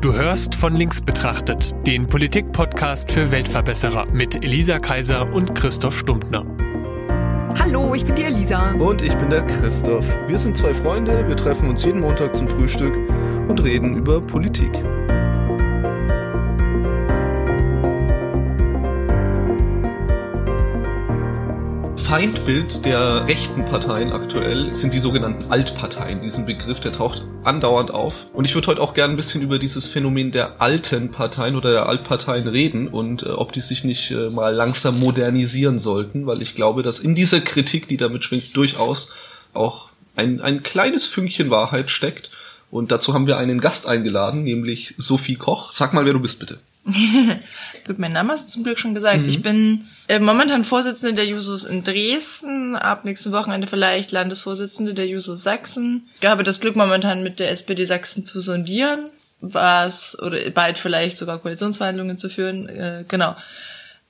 Du hörst von links betrachtet, den Politik-Podcast für Weltverbesserer mit Elisa Kaiser und Christoph Stumptner. Hallo, ich bin die Elisa. Und ich bin der Christoph. Wir sind zwei Freunde, wir treffen uns jeden Montag zum Frühstück und reden über Politik. Feindbild der rechten Parteien aktuell sind die sogenannten Altparteien. Diesen Begriff, der taucht andauernd auf. Und ich würde heute auch gerne ein bisschen über dieses Phänomen der alten Parteien oder der Altparteien reden und äh, ob die sich nicht äh, mal langsam modernisieren sollten, weil ich glaube, dass in dieser Kritik, die damit schwingt, durchaus auch ein, ein kleines Fünkchen Wahrheit steckt. Und dazu haben wir einen Gast eingeladen, nämlich Sophie Koch. Sag mal, wer du bist, bitte. Gut, mein Name hast du zum Glück schon gesagt. Mhm. Ich bin äh, momentan Vorsitzende der Jusos in Dresden, ab nächsten Wochenende vielleicht Landesvorsitzende der Jusos Sachsen. Ich habe das Glück, momentan mit der SPD Sachsen zu sondieren, was, oder bald vielleicht sogar Koalitionsverhandlungen zu führen, äh, genau.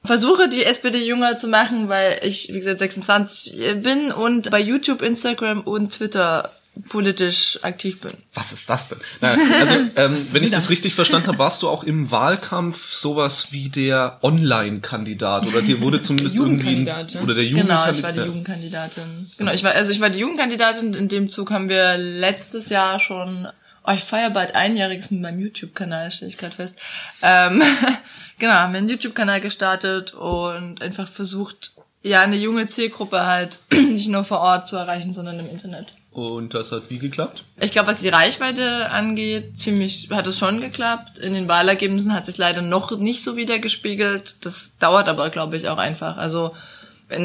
Versuche die SPD jünger zu machen, weil ich, wie gesagt, 26 bin und bei YouTube, Instagram und Twitter politisch aktiv bin. Was ist das denn? Naja, also, ähm, wenn ich das richtig verstanden habe, warst du auch im Wahlkampf sowas wie der Online-Kandidat oder dir wurde zumindest irgendwie oder der Jugendkandidat. Genau, ich war die Jugendkandidatin. Genau, ich war also ich war die Jugendkandidatin. In dem Zug haben wir letztes Jahr schon. Oh, ich feiere bald einjähriges mit meinem YouTube-Kanal, stelle ich gerade fest. Ähm, genau, haben wir einen YouTube-Kanal gestartet und einfach versucht, ja, eine junge Zielgruppe halt nicht nur vor Ort zu erreichen, sondern im Internet. Und das hat wie geklappt? Ich glaube, was die Reichweite angeht, ziemlich hat es schon geklappt. In den Wahlergebnissen hat sich leider noch nicht so wieder gespiegelt. Das dauert aber, glaube ich, auch einfach. Also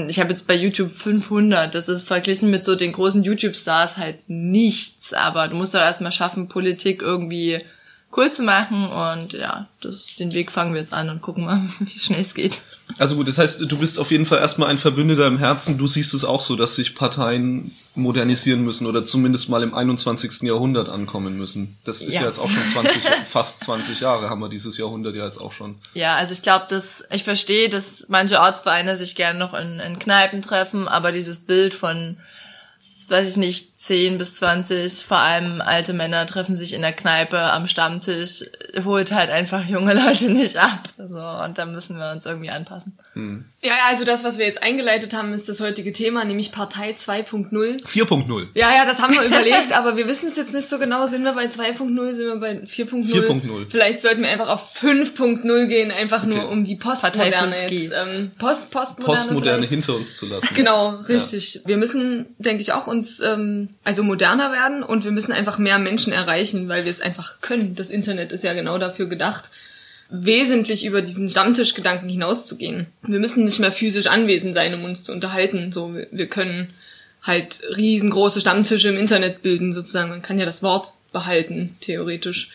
ich habe jetzt bei YouTube 500. Das ist verglichen mit so den großen YouTube-Stars halt nichts. Aber du musst doch erstmal schaffen, Politik irgendwie cool zu machen. Und ja, das, den Weg fangen wir jetzt an und gucken mal, wie schnell es geht. Also gut, das heißt, du bist auf jeden Fall erstmal ein Verbündeter im Herzen. Du siehst es auch so, dass sich Parteien modernisieren müssen oder zumindest mal im 21. Jahrhundert ankommen müssen. Das ist ja, ja jetzt auch schon 20, fast 20 Jahre haben wir dieses Jahrhundert ja jetzt auch schon. Ja, also ich glaube, dass ich verstehe, dass manche Ortsvereine sich gerne noch in, in Kneipen treffen, aber dieses Bild von weiß ich nicht, 10 bis 20, vor allem alte Männer treffen sich in der Kneipe am Stammtisch, holt halt einfach junge Leute nicht ab. So, und da müssen wir uns irgendwie anpassen. Hm. Ja, also das, was wir jetzt eingeleitet haben, ist das heutige Thema, nämlich Partei 2.0. 4.0. Ja, ja, das haben wir überlegt, aber wir wissen es jetzt nicht so genau. Sind wir bei 2.0, sind wir bei 4.0? 4.0. Vielleicht sollten wir einfach auf 5.0 gehen, einfach okay. nur um die Postmoderne jetzt, ähm, Post, Postmoderne, Postmoderne hinter uns zu lassen. Genau, richtig. Ja. Wir müssen, denke ich, auch uns ähm, also moderner werden und wir müssen einfach mehr Menschen erreichen, weil wir es einfach können. Das Internet ist ja genau dafür gedacht, wesentlich über diesen Stammtischgedanken hinauszugehen. Wir müssen nicht mehr physisch anwesend sein, um uns zu unterhalten. So, wir können halt riesengroße Stammtische im Internet bilden, sozusagen. Man kann ja das Wort behalten, theoretisch.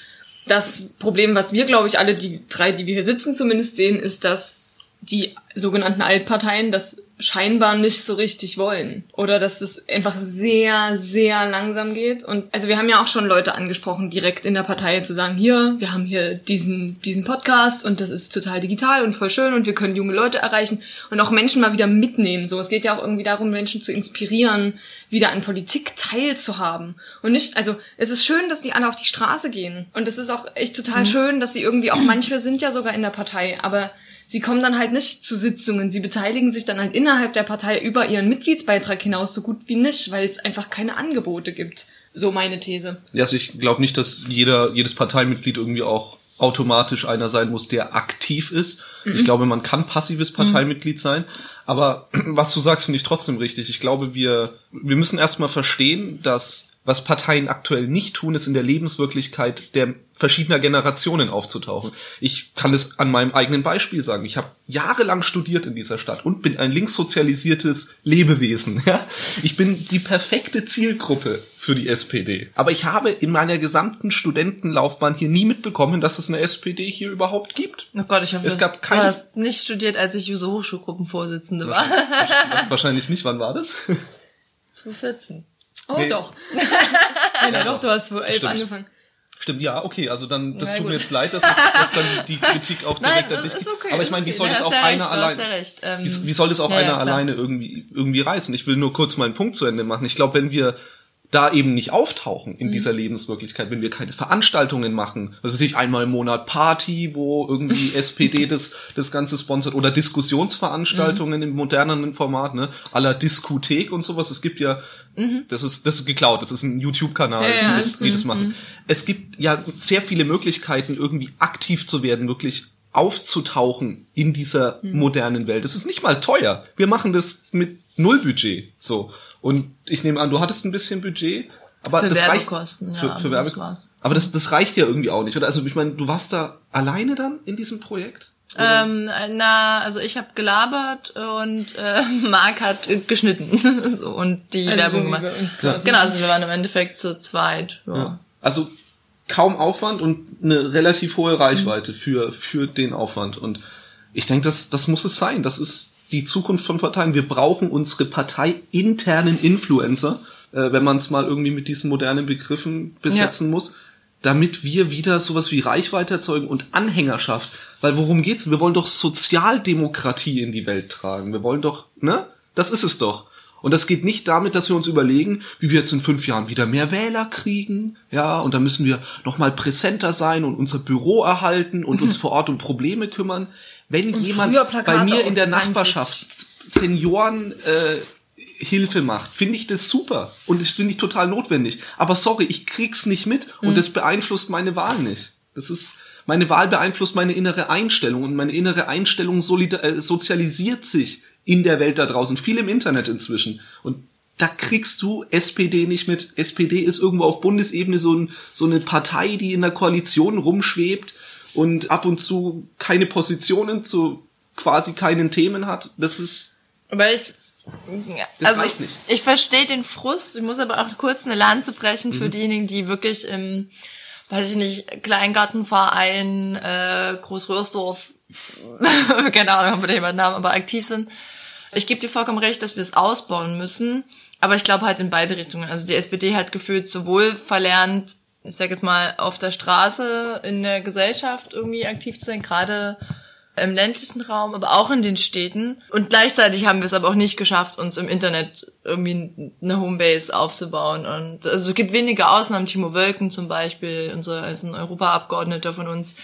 Das Problem, was wir, glaube ich, alle die drei, die wir hier sitzen, zumindest sehen, ist, dass die sogenannten Altparteien das scheinbar nicht so richtig wollen. Oder dass es einfach sehr, sehr langsam geht. Und also wir haben ja auch schon Leute angesprochen, direkt in der Partei zu sagen, hier, wir haben hier diesen, diesen Podcast und das ist total digital und voll schön und wir können junge Leute erreichen und auch Menschen mal wieder mitnehmen. So, es geht ja auch irgendwie darum, Menschen zu inspirieren, wieder an Politik teilzuhaben. Und nicht, also es ist schön, dass die alle auf die Straße gehen. Und es ist auch echt total mhm. schön, dass sie irgendwie auch, manche sind ja sogar in der Partei, aber sie kommen dann halt nicht zu Sitzungen. Sie beteiligen sich dann halt innerhalb der Partei über ihren Mitgliedsbeitrag hinaus so gut wie nicht, weil es einfach keine Angebote gibt. So meine These. Ja, also ich glaube nicht, dass jeder, jedes Parteimitglied irgendwie auch automatisch einer sein muss, der aktiv ist. Mhm. Ich glaube, man kann passives Parteimitglied mhm. sein. Aber was du sagst, finde ich trotzdem richtig. Ich glaube, wir, wir müssen erstmal verstehen, dass was Parteien aktuell nicht tun, ist in der Lebenswirklichkeit der verschiedener Generationen aufzutauchen. Ich kann es an meinem eigenen Beispiel sagen. Ich habe jahrelang studiert in dieser Stadt und bin ein linkssozialisiertes Lebewesen. Ja? Ich bin die perfekte Zielgruppe für die SPD. Aber ich habe in meiner gesamten Studentenlaufbahn hier nie mitbekommen, dass es eine SPD hier überhaupt gibt. Oh Gott, ich hoffe, es gab keine... du hast nicht studiert, als ich Juso Hochschulgruppenvorsitzende war. Wahrscheinlich nicht. Wann war das? 2014. Oh, nee. doch. ja, ja, doch, du hast wohl elf Stimmt. angefangen. Stimmt, ja, okay, also dann, das ja, tut gut. mir jetzt leid, dass, ich, dass dann die Kritik auch direkt Nein, an dich ist okay, Aber ich meine, wie soll das auch ja einer alleine, ähm, wie, soll das auch einer alleine irgendwie, irgendwie reißen? Ich will nur kurz meinen Punkt zu Ende machen. Ich glaube, wenn wir da eben nicht auftauchen in dieser Lebenswirklichkeit, wenn wir keine Veranstaltungen machen, das ist nicht einmal im Monat Party, wo irgendwie SPD das, das Ganze sponsert oder Diskussionsveranstaltungen im moderneren Format, ne, aller Diskothek und sowas. Es gibt ja, das ist, das ist geklaut, das ist ein YouTube-Kanal, Ja, ja, die, das, die das machen. Es gibt ja sehr viele Möglichkeiten, irgendwie aktiv zu werden, wirklich aufzutauchen in dieser Mhm. modernen Welt. Es ist nicht mal teuer. Wir machen das mit null Budget, so. Und ich nehme an, du hattest ein bisschen Budget, aber Für das Werbekosten, reicht ja, für, aber für das Werbekosten. Aber das, das reicht ja irgendwie auch nicht, oder? Also ich meine, du warst da alleine dann in diesem Projekt? Oder? Ähm, na, also ich habe gelabert und äh, Marc hat äh, geschnitten so, und die Also Werbung so gemacht. uns quasi. Genau, also wir waren im Endeffekt zu zweit. Ja. Also kaum Aufwand und eine relativ hohe Reichweite für, für den Aufwand. Und ich denke, das, das muss es sein. Das ist die Zukunft von Parteien. Wir brauchen unsere parteiinternen Influencer, äh, wenn man es mal irgendwie mit diesen modernen Begriffen besetzen muss, damit wir wieder sowas wie Reichweite erzeugen und Anhängerschaft. Weil worum geht's? Wir wollen doch Sozialdemokratie in die Welt tragen. Wir wollen doch, ne? Das ist es doch. Und das geht nicht damit, dass wir uns überlegen, wie wir jetzt in fünf Jahren wieder mehr Wähler kriegen, ja, und dann müssen wir noch mal präsenter sein und unser Büro erhalten und uns vor Ort um Probleme kümmern. Wenn jemand früher Plakate bei mir in der Nachbarschaft Senioren äh, Hilfe macht, finde ich das super und das finde ich total notwendig. Aber sorry, ich krieg's nicht mit und das beeinflusst meine Wahl nicht. Das ist meine Wahl beeinflusst meine innere Einstellung und meine innere Einstellung äh, sozialisiert sich in der Welt da draußen, viel im Internet inzwischen und da kriegst du SPD nicht mit. SPD ist irgendwo auf Bundesebene so, ein, so eine Partei, die in der Koalition rumschwebt und ab und zu keine Positionen zu quasi keinen Themen hat. Das ist Aber ich. Ja, Das also, reicht nicht. Ich verstehe den Frust. Ich muss aber auch kurz eine Lanze brechen Mhm. für diejenigen, die wirklich im, weiß ich nicht, Kleingartenverein, äh, Großröhrsdorf, keine Ahnung, ob wir da jemanden haben, aber aktiv sind. Ich gebe dir vollkommen recht, dass wir es ausbauen müssen. Aber ich glaube halt in beide Richtungen. Also die SPD hat gefühlt sowohl verlernt, ich sag jetzt mal, auf der Straße in der Gesellschaft irgendwie aktiv zu sein, gerade im ländlichen Raum, aber auch in den Städten. Und gleichzeitig haben wir es aber auch nicht geschafft, uns im Internet irgendwie eine Homebase aufzubauen. Und also es gibt wenige Ausnahmen. Timo Wölken zum Beispiel, unser ist ein Europaabgeordneter von uns.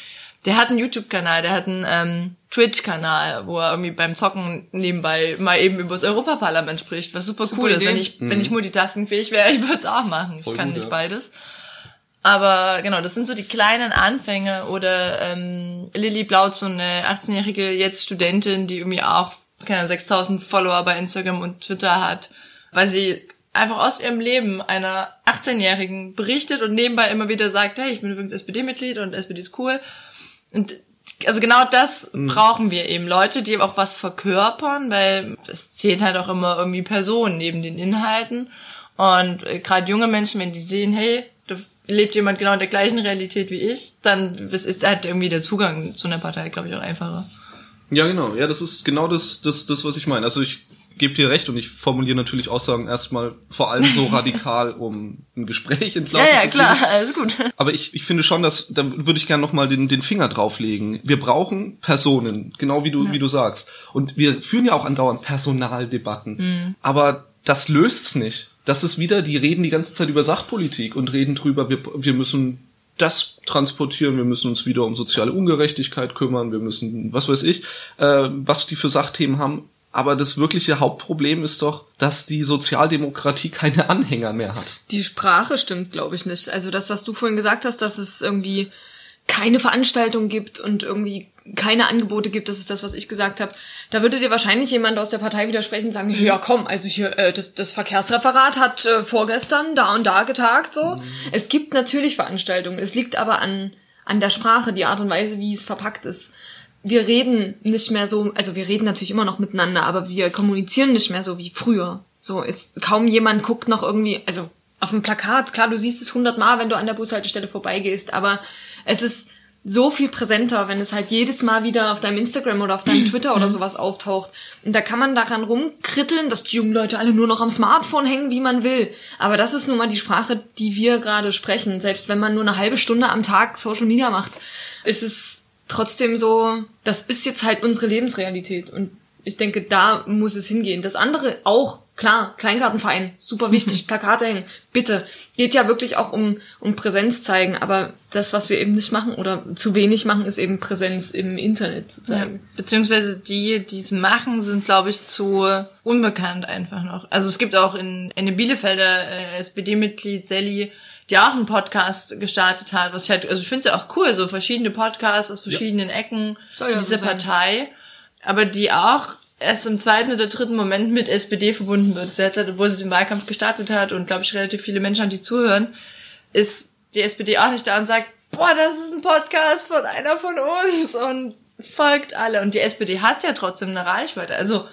Der hat einen YouTube-Kanal, der hat einen ähm, Twitch-Kanal, wo er irgendwie beim Zocken nebenbei mal eben über das Europaparlament spricht, was super, cool ist. Idee. Wenn ich, wenn ich multitaskingfähig wäre, ich würde es auch machen. Ich Voll kann gut, nicht ja. beides. Aber genau, das sind so die kleinen Anfänge. Oder ähm, Lilly Blaut, so eine 18-jährige jetzt Studentin, die irgendwie auch keine Ahnung, 6000 Follower bei Instagram und Twitter hat, weil sie einfach aus ihrem Leben einer 18-Jährigen berichtet und nebenbei immer wieder sagt, hey, ich bin übrigens SPD-Mitglied und SPD ist cool. Und also genau das brauchen wir eben. Leute, die auch was verkörpern, weil es zählt halt auch immer irgendwie Personen neben den Inhalten. Und äh, gerade junge Menschen, wenn die sehen, hey, lebt jemand genau in der gleichen Realität wie ich, dann ist, halt irgendwie der Zugang zu einer Partei, glaube ich, auch einfacher. Ja, genau. Ja, das ist genau das, das, das was ich meine. Also ich gebe dir recht und ich formuliere natürlich Aussagen erstmal vor allem so radikal, um ein Gespräch ins Ja, Laufen ja, zu klar, kriegen. alles gut. Aber ich, ich finde schon, dass da würde ich gerne noch mal den, den Finger drauflegen. Wir brauchen Personen, genau wie du wie du sagst. Und wir führen ja auch andauernd Personaldebatten. Aber das löst's nicht. Das ist wieder, die reden die ganze Zeit über Sachpolitik und reden drüber, wir, wir müssen das transportieren, wir müssen uns wieder um soziale Ungerechtigkeit kümmern, wir müssen, was weiß ich, äh, was die für Sachthemen haben. Aber das wirkliche Hauptproblem ist doch, dass die Sozialdemokratie keine Anhänger mehr hat. Die Sprache stimmt, glaube ich, nicht. Also das, was du vorhin gesagt hast, dass es irgendwie keine Veranstaltung gibt und irgendwie keine Angebote gibt, das ist das, was ich gesagt habe. Da würde dir wahrscheinlich jemand aus der Partei widersprechen und sagen, ja komm, also hier, äh, das, das Verkehrsreferat hat äh, vorgestern da und da getagt. so. Es gibt natürlich Veranstaltungen. Es liegt aber an, an der Sprache, die Art und Weise, wie es verpackt ist. Wir reden nicht mehr so, also wir reden natürlich immer noch miteinander, aber wir kommunizieren nicht mehr so wie früher. So ist kaum jemand guckt noch irgendwie, also auf dem Plakat, klar, du siehst es hundertmal, wenn du an der Bushaltestelle vorbeigehst, aber es ist so viel präsenter, wenn es halt jedes Mal wieder auf deinem Instagram oder auf deinem Twitter oder sowas auftaucht. Und da kann man daran rumkritteln, dass die jungen Leute alle nur noch am Smartphone hängen, wie man will. Aber das ist nun mal die Sprache, die wir gerade sprechen. Selbst wenn man nur eine halbe Stunde am Tag Social Media macht, ist es trotzdem so, das ist jetzt halt unsere Lebensrealität. Und ich denke, da muss es hingehen. Das andere auch, klar, Kleingartenverein, super wichtig, Plakate hängen, bitte. Geht ja wirklich auch um, um Präsenz zeigen, aber das, was wir eben nicht machen oder zu wenig machen, ist eben Präsenz im Internet zu zeigen. Ja. Beziehungsweise die, die es machen, sind, glaube ich, zu unbekannt einfach noch. Also es gibt auch in, in Bielefelder äh, SPD-Mitglied Sally, die auch einen Podcast gestartet hat, was ich halt, also ich finde es ja auch cool, so verschiedene Podcasts aus verschiedenen ja. Ecken ja dieser Partei, aber die auch erst im zweiten oder dritten Moment mit SPD verbunden wird. Derzeit, wo sie den Wahlkampf gestartet hat und glaube ich relativ viele Menschen an die zuhören, ist die SPD auch nicht da und sagt, boah, das ist ein Podcast von einer von uns und folgt alle. Und die SPD hat ja trotzdem eine Reichweite. Also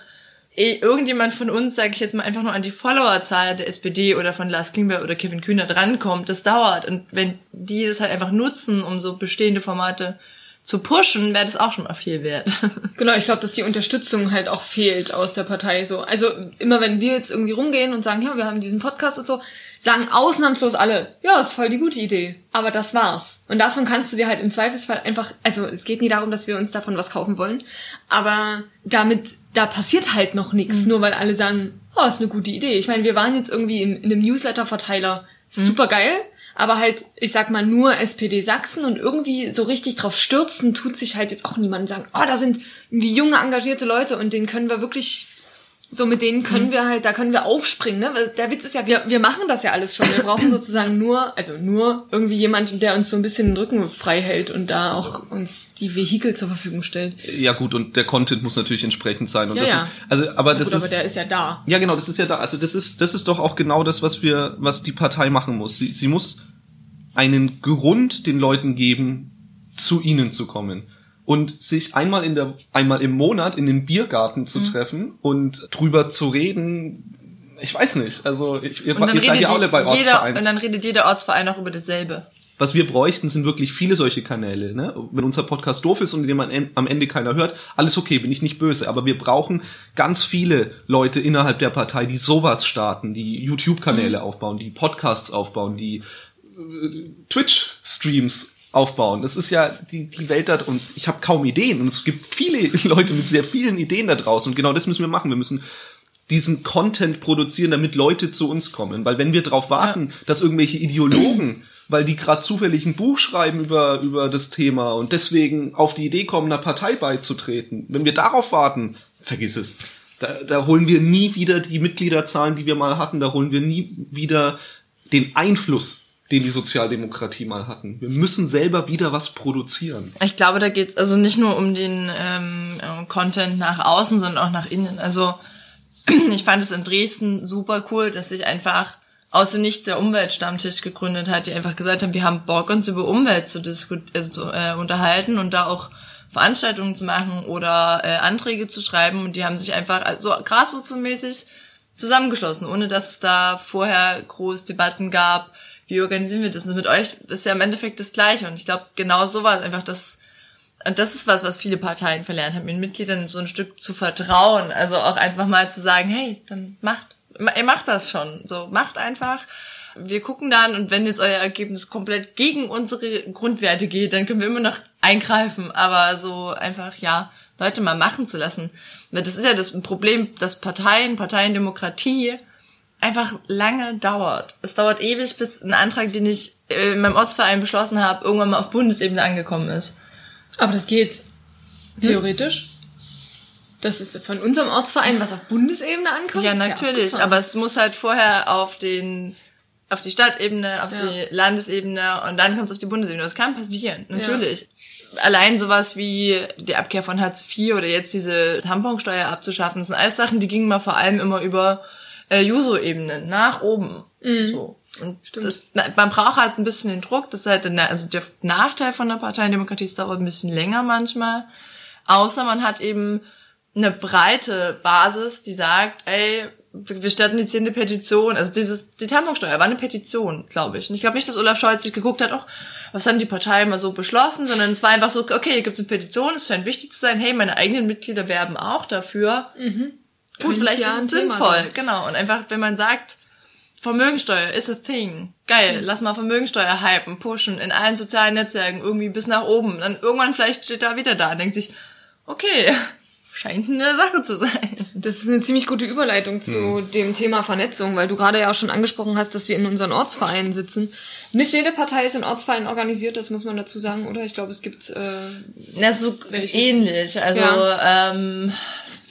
eh, irgendjemand von uns, sage ich jetzt mal, einfach nur an die Followerzahl der SPD oder von Lars Klingbeil oder Kevin Kühner drankommt, das dauert. Und wenn die das halt einfach nutzen, um so bestehende Formate zu pushen, wäre das auch schon mal viel wert. genau, ich glaube, dass die Unterstützung halt auch fehlt aus der Partei. So, also immer wenn wir jetzt irgendwie rumgehen und sagen, ja, wir haben diesen Podcast und so, sagen ausnahmslos alle, ja, ist voll die gute Idee. Aber das war's. Und davon kannst du dir halt im Zweifelsfall einfach, also es geht nie darum, dass wir uns davon was kaufen wollen, aber damit, da passiert halt noch nichts, mhm. nur weil alle sagen, oh, ist eine gute Idee. Ich meine, wir waren jetzt irgendwie in, in einem Newsletter-Verteiler, mhm. super geil, aber halt, ich sag mal, nur SPD Sachsen und irgendwie so richtig drauf stürzen tut sich halt jetzt auch niemand sagen, oh, da sind wie junge, engagierte Leute und denen können wir wirklich, so mit denen können mhm. wir halt, da können wir aufspringen, ne? Der Witz ist ja, wir, wir machen das ja alles schon. Wir brauchen sozusagen nur, also nur irgendwie jemanden, der uns so ein bisschen den Rücken frei hält und da auch uns die Vehikel zur Verfügung stellt. Ja gut, und der Content muss natürlich entsprechend sein. Und ja, das ja. ist, also, aber das gut, ist. Aber der ist ja da. Ja, genau, das ist ja da. Also das ist, das ist doch auch genau das, was wir, was die Partei machen muss. Sie, sie muss einen Grund den Leuten geben, zu ihnen zu kommen und sich einmal in der einmal im Monat in den Biergarten zu mhm. treffen und drüber zu reden. Ich weiß nicht. Also ich, ihr, ihr seid ja alle bei Ortsvereinen. Und dann redet jeder Ortsverein auch über dasselbe. Was wir bräuchten, sind wirklich viele solche Kanäle. Ne? Wenn unser Podcast doof ist und den man am Ende keiner hört, alles okay, bin ich nicht böse. Aber wir brauchen ganz viele Leute innerhalb der Partei, die sowas starten, die YouTube-Kanäle mhm. aufbauen, die Podcasts aufbauen, die Twitch-Streams aufbauen. Das ist ja die, die Welt da und ich habe kaum Ideen und es gibt viele Leute mit sehr vielen Ideen da draußen und genau das müssen wir machen. Wir müssen diesen Content produzieren, damit Leute zu uns kommen. Weil wenn wir darauf warten, ja. dass irgendwelche Ideologen, weil die gerade zufällig ein Buch schreiben über, über das Thema und deswegen auf die Idee kommen, einer Partei beizutreten, wenn wir darauf warten, vergiss es. Da, da holen wir nie wieder die Mitgliederzahlen, die wir mal hatten, da holen wir nie wieder den Einfluss den die Sozialdemokratie mal hatten. Wir müssen selber wieder was produzieren. Ich glaube, da geht's also nicht nur um den ähm, äh, Content nach außen, sondern auch nach innen. Also ich fand es in Dresden super cool, dass sich einfach aus dem Nichts der Umweltstammtisch gegründet hat, die einfach gesagt haben, wir haben Bock, uns über Umwelt zu, also, äh, unterhalten und da auch Veranstaltungen zu machen oder äh, Anträge zu schreiben. Und die haben sich einfach so also, graswurzelmäßig zusammengeschlossen, ohne dass es da vorher groß Debatten gab, wie organisieren wir das? Und mit euch ist ja im Endeffekt das Gleiche. Und ich glaube, genau so war es einfach das, und das ist was, was viele Parteien verlernt haben, den Mitgliedern so ein Stück zu vertrauen. Also auch einfach mal zu sagen, hey, dann macht, ihr macht das schon. So, macht einfach. Wir gucken dann und wenn jetzt euer Ergebnis komplett gegen unsere Grundwerte geht, dann können wir immer noch eingreifen. Aber so einfach, ja, Leute mal machen zu lassen. Weil das ist ja das Problem, dass Parteien, Parteiendemokratie einfach lange dauert. Es dauert ewig, bis ein Antrag, den ich äh, in meinem Ortsverein beschlossen habe, irgendwann mal auf Bundesebene angekommen ist. Aber das geht theoretisch. Hm? Das ist von unserem Ortsverein, was auf Bundesebene ankommt. Ja, natürlich. Ja aber es muss halt vorher auf den auf die Stadtebene, auf ja. die Landesebene und dann kommt es auf die Bundesebene. Das kann passieren, natürlich. Ja. Allein sowas wie die Abkehr von Hartz IV oder jetzt diese Tamponsteuer abzuschaffen, das sind alles Sachen, die gingen mal vor allem immer über äh, Juso-Ebene nach oben. Mhm. So. Und das, man braucht halt ein bisschen den Druck, das ist halt der, also der Nachteil von der Parteiendemokratie, es dauert ein bisschen länger manchmal. Außer man hat eben eine breite Basis, die sagt, ey, wir starten jetzt hier eine Petition. Also dieses, die Tamponsteuer war eine Petition, glaube ich. Und ich glaube nicht, dass Olaf Scholz sich geguckt hat, ach, was haben die Parteien mal so beschlossen, sondern es war einfach so, okay, hier gibt es eine Petition, es scheint wichtig zu sein, hey, meine eigenen Mitglieder werben auch dafür. Mhm. Gut, vielleicht ja ist es sinnvoll, sein. genau. Und einfach, wenn man sagt, Vermögensteuer is a thing. Geil, mhm. lass mal Vermögensteuer hypen, pushen in allen sozialen Netzwerken irgendwie bis nach oben. Dann irgendwann vielleicht steht da wieder da und denkt sich, okay, scheint eine Sache zu sein. Das ist eine ziemlich gute Überleitung zu Hm. dem Thema Vernetzung, weil du gerade ja auch schon angesprochen hast, dass wir in unseren Ortsvereinen sitzen. Nicht jede Partei ist in Ortsvereinen organisiert, das muss man dazu sagen, oder? Ich glaube, es gibt äh, Na, so Welche? ähnlich. Also, Ja. ähm,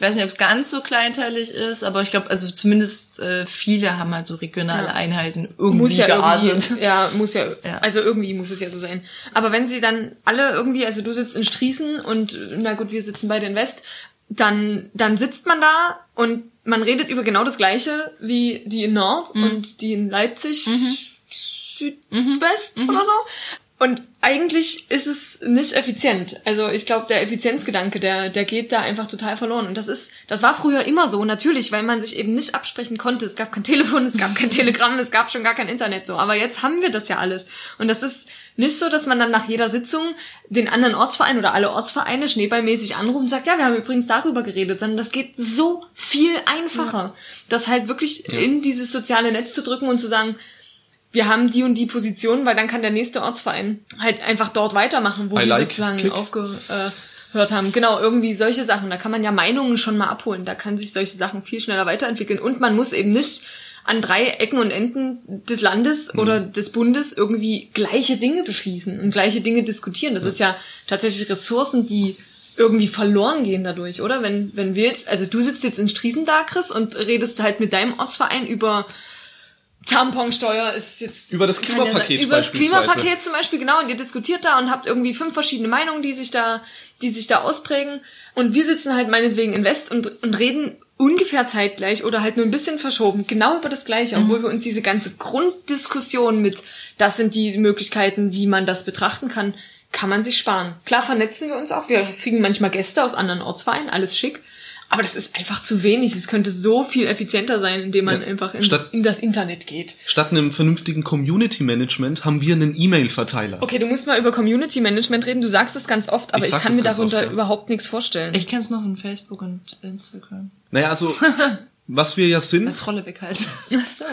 weiß nicht, ob es ganz so kleinteilig ist, aber ich glaube, also zumindest äh, viele haben halt so regionale Ja. Einheiten irgendwie muss ja geartet. irgendwie, ja, muss ja, Ja. also irgendwie muss es ja so sein. Aber wenn sie dann alle irgendwie, also du sitzt in Strießen und na gut, wir sitzen beide in West, dann, dann sitzt man da und man redet über genau das Gleiche wie die in Nord Mhm. und die in Leipzig Südwest oder so. Und eigentlich ist es nicht effizient. Also ich glaube, der Effizienzgedanke, der, der geht da einfach total verloren. Und das ist, das war früher immer so, natürlich, weil man sich eben nicht absprechen konnte. Es gab kein Telefon, es gab kein Telegramm, es gab schon gar kein Internet so. Aber jetzt haben wir das ja alles. Und das ist nicht so, dass man dann nach jeder Sitzung den anderen Ortsverein oder alle Ortsvereine schneeballmäßig anruft und sagt, ja, wir haben übrigens darüber geredet, sondern das geht so viel einfacher. Das halt wirklich in dieses soziale Netz zu drücken und zu sagen, wir haben die und die Position, weil dann kann der nächste Ortsverein halt einfach dort weitermachen, wo I wir like, sozusagen aufgehört haben. Genau, irgendwie solche Sachen. Da kann man ja Meinungen schon mal abholen. Da kann sich solche Sachen viel schneller weiterentwickeln. Und man muss eben nicht an drei Ecken und Enden des Landes oder des Bundes irgendwie gleiche Dinge beschließen und gleiche Dinge diskutieren. Das ist ja tatsächlich Ressourcen, die irgendwie verloren gehen dadurch, oder? Wenn, wenn wir jetzt, also du sitzt jetzt in Striesen da, Chris, und redest halt mit deinem Ortsverein über Tamponsteuer ist jetzt Über das Klimapaket über das. Klimapaket zum Beispiel genau und ihr diskutiert da und habt irgendwie fünf verschiedene Meinungen, die sich da, die sich da ausprägen und wir sitzen halt meinetwegen in West und und reden ungefähr zeitgleich oder halt nur ein bisschen verschoben genau über das Gleiche, Mhm. obwohl wir uns diese ganze Grunddiskussion mit das sind die Möglichkeiten, wie man das betrachten kann, kann man sich sparen. Klar vernetzen wir uns auch, wir kriegen manchmal Gäste aus anderen Ortsvereinen, alles schick. Aber das ist einfach zu wenig. Es könnte so viel effizienter sein, indem man Ja. einfach in, Statt- das, in das Internet geht. Statt einem vernünftigen Community Management haben wir einen E-Mail-Verteiler. Okay, du musst mal über Community Management reden. Du sagst es ganz oft, aber Ich ich, kann das mir darunter oft, ja. überhaupt nichts vorstellen. Ich kenn's noch von Facebook und Instagram. Naja, also, was wir ja sind, Trolle weghalten. Ach so.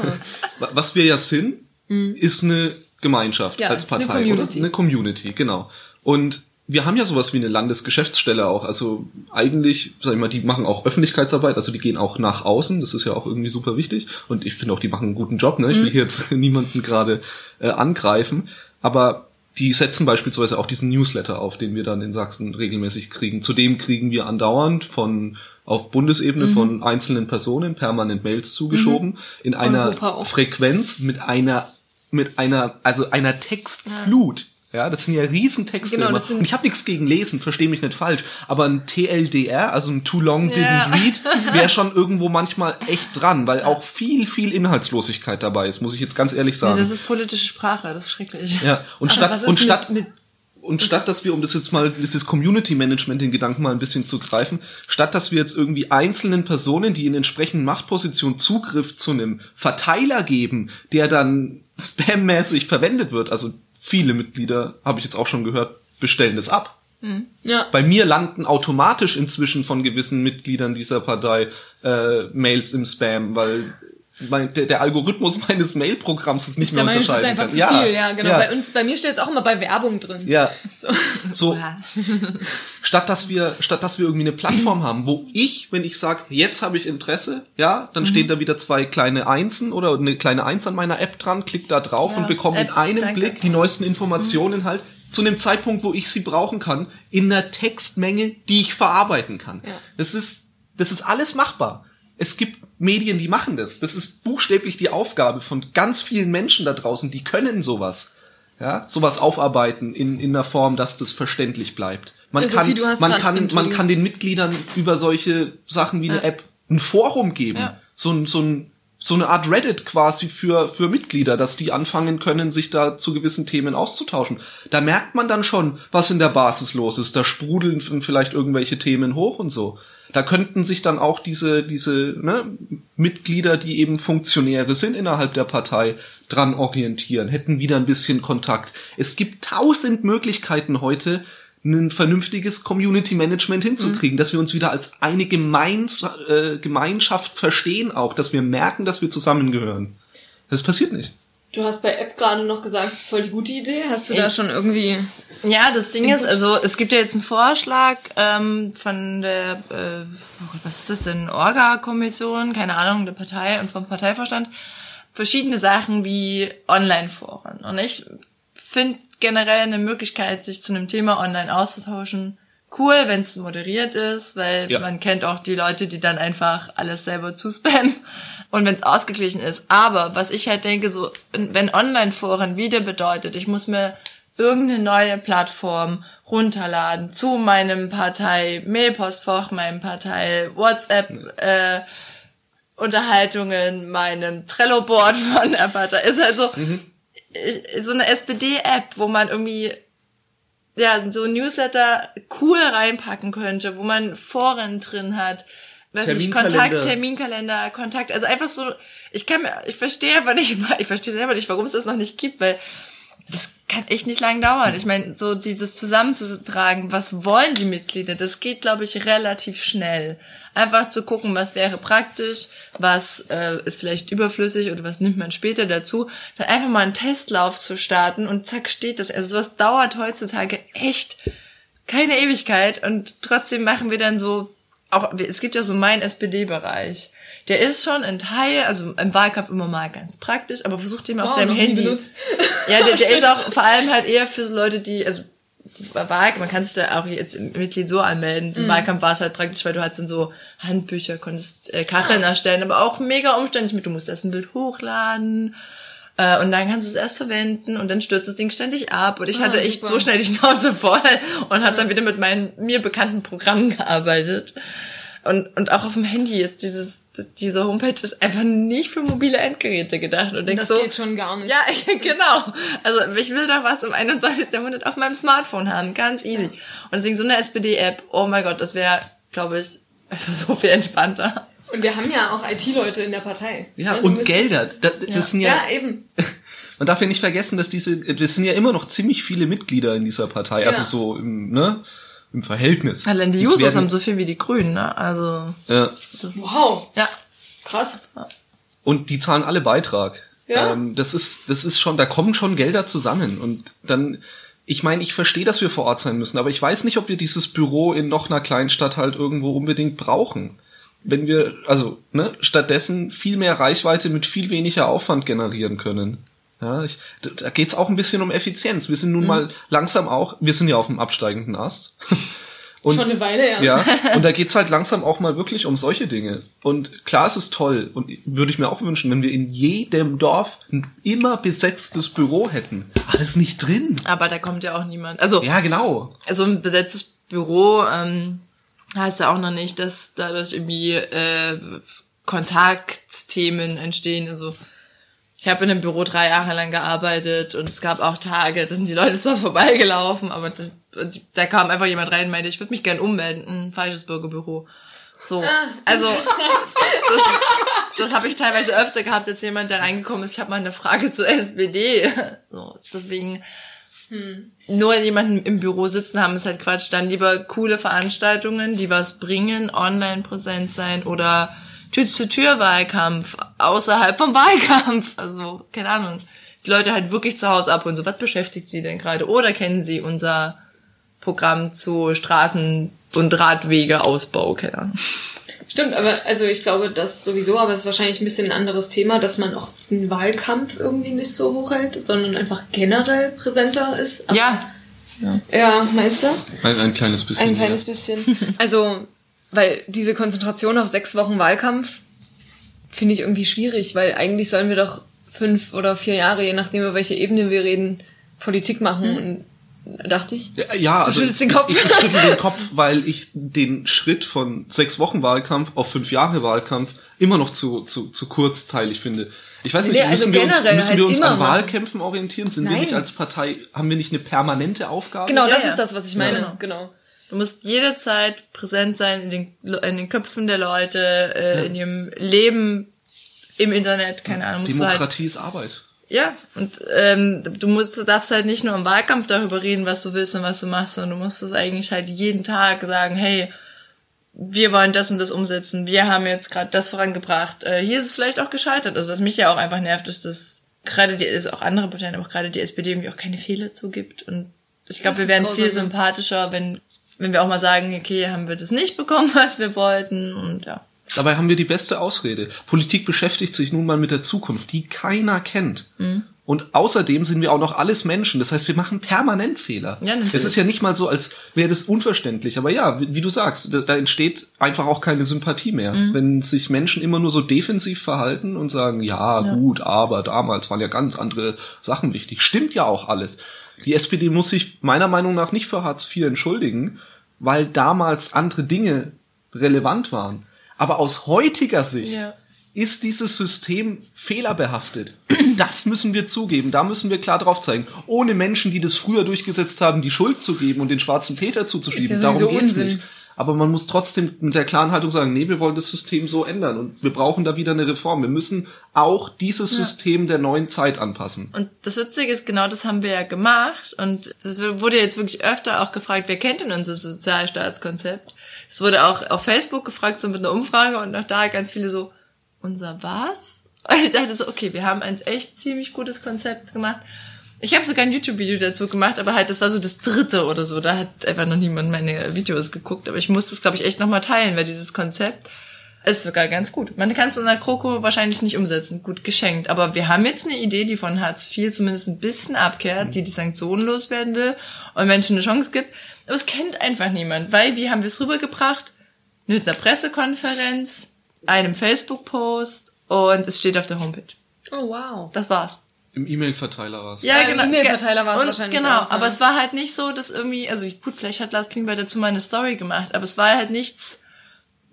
wa- was wir ja sind, ist eine Gemeinschaft Mhm. Ja, als ist eine Partei. Community. Oder? Eine Community, genau. Und wir haben ja sowas wie eine Landesgeschäftsstelle auch. Also eigentlich, sag ich mal, die machen auch Öffentlichkeitsarbeit, also die gehen auch nach außen. Das ist ja auch irgendwie super wichtig. Und ich finde auch, die machen einen guten Job. Ne? Ich Mhm. will hier jetzt niemanden gerade äh, angreifen. Aber die setzen beispielsweise auch diesen Newsletter auf, den wir dann in Sachsen regelmäßig kriegen. Zudem kriegen wir andauernd von auf Bundesebene Mhm. von einzelnen Personen permanent Mails zugeschoben in einer. Frequenz mit einer mit einer also einer Textflut. Ja, das sind ja Riesentexte Genau, immer. Und ich habe nichts gegen lesen, verstehe mich nicht falsch, aber ein TLDR, also ein Too Long Didn't Ja. Read, wäre schon irgendwo manchmal echt dran, weil auch viel viel Inhaltslosigkeit dabei ist, muss ich jetzt ganz ehrlich Nee, sagen. das ist politische Sprache, das ist schrecklich. ja, und Aber statt und mit- statt mit und statt, dass wir, um das jetzt mal, dieses Community Management, den Gedanken mal ein bisschen zu greifen, statt, dass wir jetzt irgendwie einzelnen Personen, die in entsprechenden Machtpositionen Zugriff zu einem Verteiler geben, der dann spammäßig verwendet wird, also viele Mitglieder, habe ich jetzt auch schon gehört, bestellen das ab. Ja. Bei mir landen automatisch inzwischen von gewissen Mitgliedern dieser Partei äh, Mails im Spam, weil mein, der, der Algorithmus meines Mailprogramms es nicht Ist der mehr Meinung, das ist unterscheiden einfach kann. zu viel, ja, genau. Ja, Bei uns, bei mir steht es auch immer bei Werbung drin. ja. So. So, Ja. statt dass wir statt dass wir irgendwie eine Plattform haben, wo ich, wenn ich sage, jetzt habe ich Interesse, ja, Mhm. dann stehen da wieder zwei kleine Einsen oder eine kleine Eins an meiner App dran, klick da drauf Ja, und bekomme in App, einem danke. Blick die neuesten Informationen halt zu einem Zeitpunkt, wo ich sie brauchen kann, in einer Textmenge, die ich verarbeiten kann. Ja. Das ist das ist alles machbar. Es gibt Medien, die machen das. Das ist buchstäblich die Aufgabe von ganz vielen Menschen da draußen, die können sowas. Ja, sowas aufarbeiten in, in einer Form, dass das verständlich bleibt. Man Ja, kann, man kann, man kann den Mitgliedern über solche Sachen wie eine App ein Forum geben. Ja. So ein, so ein, so eine Art Reddit quasi für, für Mitglieder, dass die anfangen können, sich da zu gewissen Themen auszutauschen. Da merkt man dann schon, was in der Basis los ist. Da sprudeln vielleicht irgendwelche Themen hoch und so. Da könnten sich dann auch diese, diese ne, Mitglieder, die eben Funktionäre sind innerhalb der Partei, dran orientieren, hätten wieder ein bisschen Kontakt. Es gibt tausend Möglichkeiten heute, ein vernünftiges Community Management hinzukriegen, dass wir uns wieder als eine Gemeins äh, Gemeinschaft verstehen auch, dass wir merken, dass wir zusammengehören. Das passiert nicht. Du hast bei App gerade noch gesagt, voll die gute Idee. Hast du da schon irgendwie... Ja, das Ding ist, also es gibt ja jetzt einen Vorschlag ähm, von der, äh, oh Gott, was ist das denn, Orga-Kommission, keine Ahnung, der Partei und vom Parteivorstand, verschiedene Sachen wie Online-Foren. Und ich finde generell eine Möglichkeit, sich zu einem Thema online auszutauschen, cool, wenn es moderiert ist, weil Ja. man kennt auch die Leute, die dann einfach alles selber zuspammen und wenn es ausgeglichen ist. Aber was ich halt denke, so wenn Online-Foren wieder bedeutet, ich muss mir irgendeine neue Plattform runterladen zu meinem Partei Mailpostfach, meinem Partei WhatsApp äh, Unterhaltungen, meinem Trello-Board von der Partei ist halt so äh, so eine SPD-App, wo man irgendwie ja, so ein Newsletter cool reinpacken könnte, wo man Foren drin hat. Weiß nicht. Kontakt, Terminkalender, Kontakt, also einfach so, ich kann mir, ich verstehe einfach nicht, ich verstehe selber nicht, warum es das noch nicht gibt, weil das kann echt nicht lang dauern. Ich meine, so dieses zusammenzutragen, was wollen die Mitglieder, das geht, glaube ich, relativ schnell. Einfach zu gucken, was wäre praktisch, was äh, ist vielleicht überflüssig oder was nimmt man später dazu. Dann einfach mal einen Testlauf zu starten und zack steht das. Also sowas dauert heutzutage echt keine Ewigkeit und trotzdem machen wir dann so, auch es gibt ja so meinen SPD-Bereich. Der ist schon ein Teil, also im Wahlkampf immer mal ganz praktisch, aber versucht den mal auf Oh, deinem Handy. benutzt. Ja, der, der ist auch vor allem halt eher für so Leute, die, also Wahl, man kann sich da auch jetzt im Mitglied so anmelden. Im Wahlkampf war es halt praktisch, weil du hattest dann so Handbücher, konntest äh, Kacheln erstellen, aber auch mega umständlich mit, du musst erst ein Bild hochladen äh, und dann kannst du es erst verwenden und dann stürzt das Ding ständig ab. Und ich Ah, hatte echt super. so schnell die Schnauze voll und habe dann wieder mit meinen mir bekannten Programmen gearbeitet. Und, und auch auf dem Handy ist dieses, diese Homepage ist einfach nicht für mobile Endgeräte gedacht. Und denkst Das so, geht schon gar nicht. ja, genau. Also ich will doch was im 21. Jahrhundert auf meinem Smartphone haben. Ganz easy. Und deswegen so eine SPD-App, oh mein Gott, das wäre, glaube ich, einfach so viel entspannter. Und wir haben ja auch IT-Leute in der Partei. Ja, du und müsstest- Gelder. Das, das Ja. sind ja, Ja, eben. man darf ja nicht vergessen, dass diese, das sind ja immer noch ziemlich viele Mitglieder in dieser Partei, also Ja. so im, ne, im Verhältnis. Allein die Jusos haben so viel wie die Grünen, ne? Also, Ja. Wow. ja. Krass. Und die zahlen alle Beitrag. Ja. Ähm, das ist, das ist schon, da kommen schon Gelder zusammen. Und dann, ich meine, ich verstehe, dass wir vor Ort sein müssen, aber ich weiß nicht, ob wir dieses Büro in noch einer Kleinstadt halt irgendwo unbedingt brauchen. Wenn wir, also, ne, stattdessen viel mehr Reichweite mit viel weniger Aufwand generieren können. Ja, ich, da- geht's auch ein bisschen um Effizienz. Wir sind nun mal langsam auch, wir sind ja auf dem absteigenden Ast. Und Schon eine Weile, ja. ja, und da geht's halt langsam auch mal wirklich um solche Dinge. Und klar, es ist toll. Und würde ich mir auch wünschen, wenn wir in jedem Dorf ein immer besetztes Büro hätten. Das ist nicht drin. Aber da kommt ja auch niemand. Also, Ja, genau. also ein besetztes Büro ähm, heißt ja auch noch nicht, dass dadurch irgendwie äh, Kontaktthemen entstehen. Also ich habe in einem Büro drei Jahre lang gearbeitet und es gab auch Tage, da sind die Leute zwar vorbeigelaufen, aber das, da kam einfach jemand rein und meinte, ich würde mich gern ummelden, ein falsches Bürgerbüro. So, also das, das habe ich teilweise öfter gehabt, als jemand, der reingekommen ist, ich habe mal eine Frage zur SPD. So, deswegen nur jemanden im Büro sitzen haben ist halt Quatsch. Dann lieber coole Veranstaltungen, die was bringen, online präsent sein oder Tür-zu-Tür-Wahlkampf außerhalb vom Wahlkampf. Also, keine Ahnung. Die Leute halt wirklich zu Hause abholen. So, was beschäftigt sie denn gerade? Oder kennen sie unser Programm zu Straßen- und Radwegeausbau? Keine Ahnung. Stimmt, aber also ich glaube das sowieso, aber es ist wahrscheinlich ein bisschen ein anderes Thema, dass man auch den Wahlkampf irgendwie nicht so hochhält, sondern einfach generell präsenter ist. Aber- Ja, Ja, meinst du? Ein, ein kleines bisschen. Ein kleines bisschen. Also, weil diese Konzentration auf sechs Wochen Wahlkampf finde ich irgendwie schwierig, weil eigentlich sollen wir doch fünf oder vier Jahre, je nachdem über welche Ebene wir reden, Politik machen. Und da dachte ich. Ja, ja also schüttelst den Kopf. Ich, ich schüttel den Kopf, weil ich den Schritt von sechs Wochen Wahlkampf auf fünf Jahre Wahlkampf immer noch zu, zu, zu kurzteilig finde. Ich weiß nicht, Nee, also müssen wir uns, müssen halt wir uns an machen. Wahlkämpfen orientieren? Sind wir Nein. nicht als Partei, haben wir nicht eine permanente Aufgabe? Genau, das ja. ist das, was ich meine. Ja. Genau. Du musst jederzeit präsent sein in den, in den Köpfen der Leute, äh, in ihrem Leben im Internet, keine Ahnung. Halt, Demokratie ist Arbeit. ja, und ähm, du musst, du darfst halt nicht nur im Wahlkampf darüber reden, was du willst und was du machst, sondern du musst es eigentlich halt jeden Tag sagen, hey, wir wollen das und das umsetzen, wir haben jetzt gerade das vorangebracht. Äh, hier ist es vielleicht auch gescheitert. Also was mich ja auch einfach nervt, ist, dass gerade die, ist auch andere Parteien, aber gerade die SPD irgendwie auch keine Fehler zugibt. Und ich glaube, wir wären viel ja. sympathischer, wenn, wenn wir auch mal sagen, okay, haben wir das nicht bekommen, was wir wollten und ja. Dabei haben wir die beste Ausrede. Politik beschäftigt sich nun mal mit der Zukunft, die keiner kennt. Mhm. Und außerdem sind wir auch noch alles Menschen. Das heißt, wir machen permanent Fehler. Ja, natürlich. es ist ja nicht mal so, als wäre das unverständlich. Aber ja, wie, wie du sagst, da, da entsteht einfach auch keine Sympathie mehr. Mhm. Wenn sich Menschen immer nur so defensiv verhalten und sagen, ja, gut, aber damals waren ja ganz andere Sachen wichtig. Stimmt ja auch alles. Die SPD muss sich meiner Meinung nach nicht für Hartz IV entschuldigen, weil damals andere Dinge relevant waren. Aber aus heutiger Sicht Ja. ist dieses System fehlerbehaftet. Das müssen wir zugeben. Da müssen wir klar drauf zeigen. Ohne Menschen, die das früher durchgesetzt haben, die Schuld zu geben und den schwarzen Peter zuzuschieben. Ja Darum geht's Unsinn. nicht. Aber man muss trotzdem mit der klaren Haltung sagen, nee, wir wollen das System so ändern und wir brauchen da wieder eine Reform. Wir müssen auch dieses System der neuen Zeit anpassen. Und das Witzige ist, genau das haben wir ja gemacht. Und das wurde jetzt wirklich öfter auch gefragt, wer kennt denn unser Sozialstaatskonzept? Es wurde auch auf Facebook gefragt, so mit einer Umfrage und auch da ganz viele so, unser was? Und ich dachte so, okay, wir haben ein echt ziemlich gutes Konzept gemacht. Ich habe sogar ein YouTube-Video dazu gemacht, aber halt, das war so das dritte oder so. Da hat einfach noch niemand meine Videos geguckt. Aber ich muss das, glaube ich, echt nochmal teilen, weil dieses Konzept ist sogar ganz gut. Man kann es in der Kroko wahrscheinlich nicht umsetzen, gut geschenkt. Aber wir haben jetzt eine Idee, die von Hartz IV zumindest ein bisschen abkehrt, die die Sanktionen loswerden will und Menschen eine Chance gibt. Aber es kennt einfach niemand, weil wie haben wir es rübergebracht? Mit einer Pressekonferenz, einem Facebook-Post und es steht auf der Homepage. Oh, wow. Das war's. Im E-Mail-Verteiler war es. Ja, im E-Mail-Verteiler war es wahrscheinlich Genau, auch, ja. aber es war halt nicht so, dass irgendwie, also gut, vielleicht hat Lars Klingbeil dazu mal eine Story gemacht, aber es war halt nichts,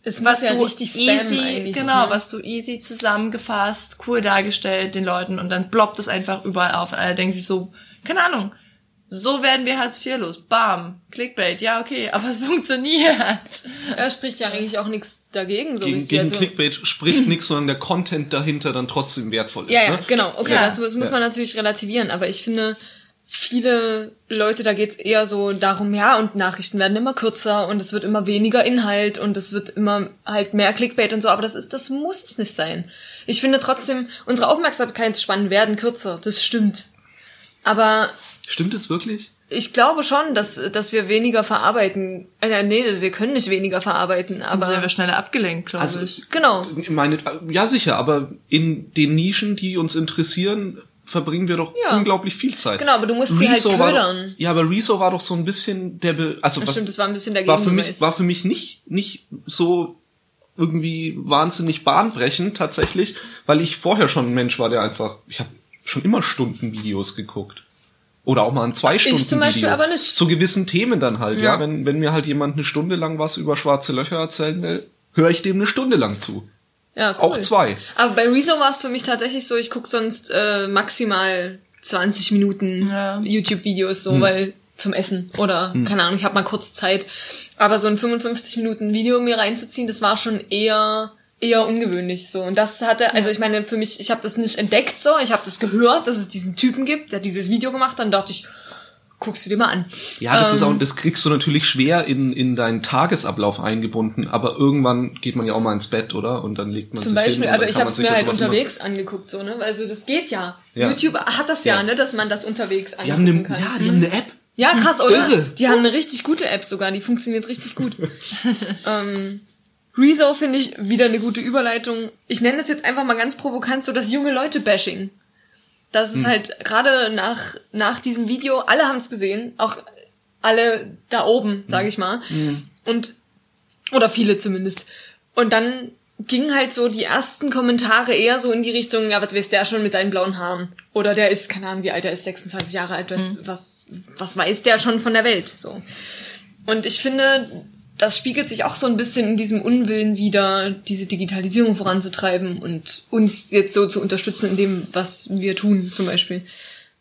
Es was ja du richtig Spam easy, eigentlich. genau, ne? was du easy zusammengefasst, cool dargestellt den Leuten und dann ploppt es einfach überall auf und alle denken sich so, keine Ahnung, so werden wir Hartz IV los, bam, Clickbait, ja okay, aber es funktioniert. Er spricht ja eigentlich auch nichts dagegen, so Gegen, richtig. gegen also, Clickbait spricht nichts, sondern der Content dahinter dann trotzdem wertvoll ist. Ja, ja, ne? genau. Okay, Ja. das, muss- muss Ja. man natürlich relativieren. Aber ich finde, viele Leute, da geht's eher so darum, ja, und Nachrichten werden immer kürzer und es wird immer weniger Inhalt und es wird immer halt mehr Clickbait und so. Aber das ist, das muss es nicht sein. Ich finde trotzdem, unsere Aufmerksamkeitsspannen werden kürzer. Das stimmt. Aber Stimmt es wirklich? ich glaube schon, dass, dass wir weniger verarbeiten. Äh, nee, wir können nicht weniger verarbeiten, Aber sind aber wir schneller abgelenkt, glaube Also ich. genau. Meine, ja, sicher, aber in den Nischen, die uns interessieren, verbringen wir doch Ja. unglaublich viel Zeit. Genau, aber du musst sie halt ködern. Doch, ja, aber Rezo war doch so ein bisschen der, Be also Das was, stimmt, das war ein bisschen der war für mich, war für mich nicht, nicht so irgendwie wahnsinnig bahnbrechend tatsächlich, weil ich vorher schon ein Mensch war, der einfach, ich habe schon immer Stunden Videos geguckt. Oder auch mal ein zwei Stunden zum Beispiel Video. aber nicht. Zu gewissen Themen dann halt, ja. Ja. Wenn, wenn mir halt jemand eine Stunde lang was über schwarze Löcher erzählen will, höre ich dem eine Stunde lang zu. Ja, cool. Auch zwei. Aber bei Rezo war es für mich tatsächlich so, ich guck sonst äh, maximal 20 Minuten Ja. YouTube-Videos so, weil zum Essen oder keine Ahnung, ich habe mal kurz Zeit. Aber so ein 55 Minuten Video mir reinzuziehen, das war schon eher eher ungewöhnlich so und das hatte also ich meine für mich ich habe das nicht entdeckt so ich habe das gehört dass es diesen Typen gibt der dieses Video gemacht hat dann dachte ich guckst du dir mal an Ja, das ist Ähm. auch, das kriegst du natürlich schwer in, in deinen Tagesablauf eingebunden, aber irgendwann geht man ja auch mal ins Bett, oder? Und dann legt man Zum sich Beispiel, hin aber ich habe es mir halt sowas immer- unterwegs angeguckt, so, ne? Also das geht ja. Ja. YouTube hat das ja, Ja. ne, dass man das unterwegs Die angucken haben eine, kann. ja, die haben eine App. Ja, krass, oder? Irre. Die haben eine richtig gute App sogar, die funktioniert richtig gut. ähm, Rezo finde ich wieder eine gute Überleitung. Ich nenne das jetzt einfach mal ganz provokant so das junge Leute-Bashing. Das Hm. ist halt gerade nach, nach diesem Video, alle haben es gesehen, auch alle da oben, sage Hm. ich mal. Und, oder viele zumindest. Und dann gingen halt so die ersten Kommentare eher so in die Richtung, ja, was weißt ja schon mit deinen blauen Haaren? Oder der ist, keine Ahnung, wie alt er ist, 26 Jahre alt, was, was, was weiß der schon von der Welt? So. Und ich finde, das spiegelt sich auch so ein bisschen in diesem Unwillen wieder, diese Digitalisierung voranzutreiben und uns jetzt so zu unterstützen in dem, was wir tun, zum Beispiel.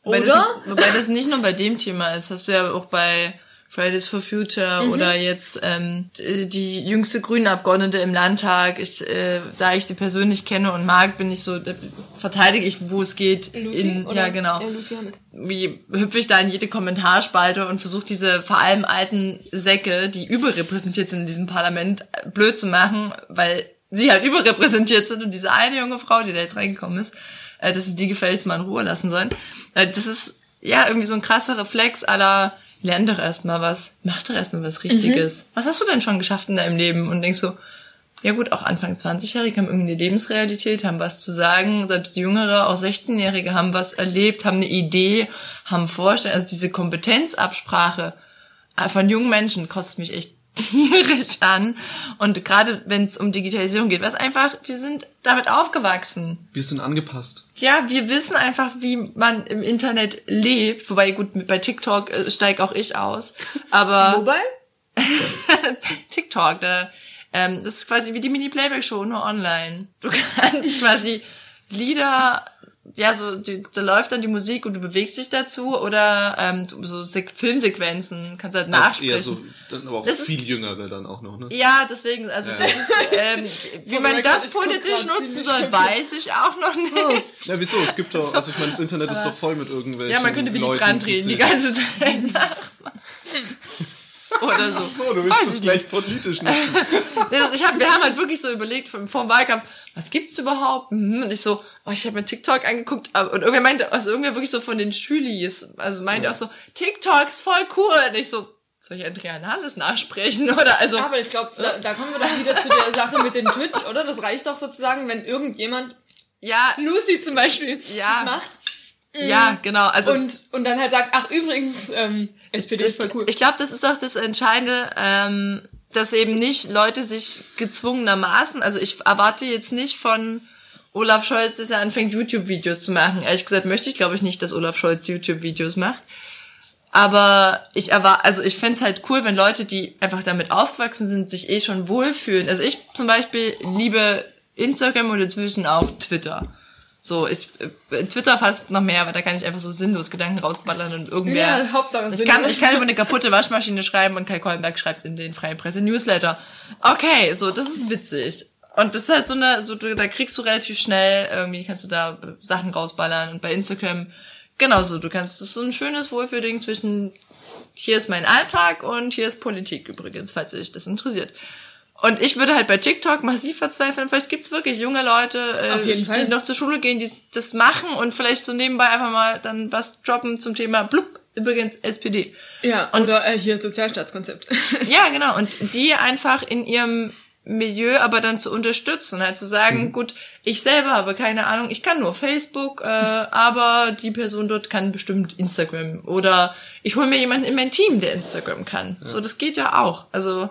Wobei Oder? Das, wobei das nicht nur bei dem Thema ist, hast du ja auch bei Fridays for Future Mhm. oder jetzt ähm, die jüngste grüne Abgeordnete im Landtag. Ich, äh, da ich sie persönlich kenne und mag, bin ich so, äh, verteidige ich, wo es geht. in, ja, genau. Lucy Hammett. Wie hüpfe ich da in jede Kommentarspalte und versuche diese vor allem alten Säcke, die überrepräsentiert sind in diesem Parlament, äh, blöd zu machen, weil sie halt überrepräsentiert sind und diese eine junge Frau, die da jetzt reingekommen ist, äh, dass sie die gefälligst mal in Ruhe lassen sollen. Äh, das ist ja irgendwie so ein krasser Reflex aller lern doch erstmal was, mach doch erstmal was Richtiges. Mhm. Was hast du denn schon geschafft in deinem Leben? Und denkst so, ja gut, auch Anfang 20-Jährige haben irgendwie eine Lebensrealität, haben was zu sagen. Selbst Jüngere, auch 16-Jährige haben was erlebt, haben eine Idee, haben Vorstellungen. Also diese Kompetenzabsprache von jungen Menschen kotzt mich echt tierisch an. Und gerade wenn es um Digitalisierung geht, was einfach, wir sind damit aufgewachsen. Wir sind angepasst. Ja, wir wissen einfach, wie man im Internet lebt. Wobei, gut, bei TikTok äh, steige auch ich aus. Aber. Wobei? TikTok, da, ähm, das ist quasi wie die Mini-Playback-Show, nur online. Du kannst quasi Lieder ja, so, die, da läuft dann die Musik und du bewegst dich dazu oder ähm, so Se Filmsequenzen kannst du halt nachsprechen. Das ist eher so, dann aber auch das viel ist, jüngere dann auch noch, ne? Ja, deswegen, also ja. das ist, ähm, wie man das politisch nutzen soll, weiß ich auch noch nicht. Oh. Ja, wieso? Es gibt doch, also ich meine, das Internet ist doch voll mit irgendwelchen Ja, man könnte wie die Brand reden die ganze Zeit nachmachen. Oder so. Ach so, du willst es gleich politisch nutzen. nee, das, ich hab, wir haben halt wirklich so überlegt vom, vom Wahlkampf, was gibt's überhaupt? Mhm, und ich so, oh, ich habe mir TikTok angeguckt und irgendwer meinte, also irgendwer wirklich so von den Schülis, also meinte ja. auch so, TikTok ist voll cool. Und ich so, soll ich Andrea Nahles nachsprechen oder also? Aber ich glaube, da, da kommen wir doch wieder zu der Sache mit den Twitch, oder? Das reicht doch sozusagen, wenn irgendjemand, ja, Lucy zum Beispiel, ja. das macht. Ja, mhm. genau. Also und und dann halt sagt, ach übrigens, ähm, SPD ist voll cool. Ich glaube, das ist auch das Entscheidende. Ähm, dass eben nicht Leute sich gezwungenermaßen, also ich erwarte jetzt nicht von Olaf Scholz, dass er anfängt, YouTube-Videos zu machen. Ehrlich gesagt möchte ich, glaube ich, nicht, dass Olaf Scholz YouTube-Videos macht. Aber ich erwarte, also ich fände halt cool, wenn Leute, die einfach damit aufgewachsen sind, sich eh schon wohlfühlen. Also ich zum Beispiel liebe Instagram und inzwischen auch Twitter. So, ich äh, Twitter fast noch mehr, weil da kann ich einfach so sinnlos Gedanken rausballern und irgendwer. Ja, Hauptsache ich kann, ich kann über eine kaputte Waschmaschine schreiben und Kai Kollenberg schreibt's in den Freien Presse Newsletter. Okay, so, das ist witzig. Und das ist halt so eine, so, da kriegst du relativ schnell, irgendwie kannst du da Sachen rausballern und bei Instagram genauso. Du kannst, das ist so ein schönes Wohlfühlding zwischen hier ist mein Alltag und hier ist Politik übrigens, falls dich das interessiert. Und ich würde halt bei TikTok massiv verzweifeln. Vielleicht gibt's wirklich junge Leute, äh, die Fall. noch zur Schule gehen, die das machen und vielleicht so nebenbei einfach mal dann was droppen zum Thema blub. Übrigens SPD. Ja, und, oder äh, hier Sozialstaatskonzept. ja, genau. Und die einfach in ihrem Milieu aber dann zu unterstützen, halt zu sagen, mhm. gut, ich selber habe keine Ahnung, ich kann nur Facebook, äh, aber die Person dort kann bestimmt Instagram oder ich hole mir jemanden in mein Team, der Instagram kann. Ja. So, das geht ja auch. Also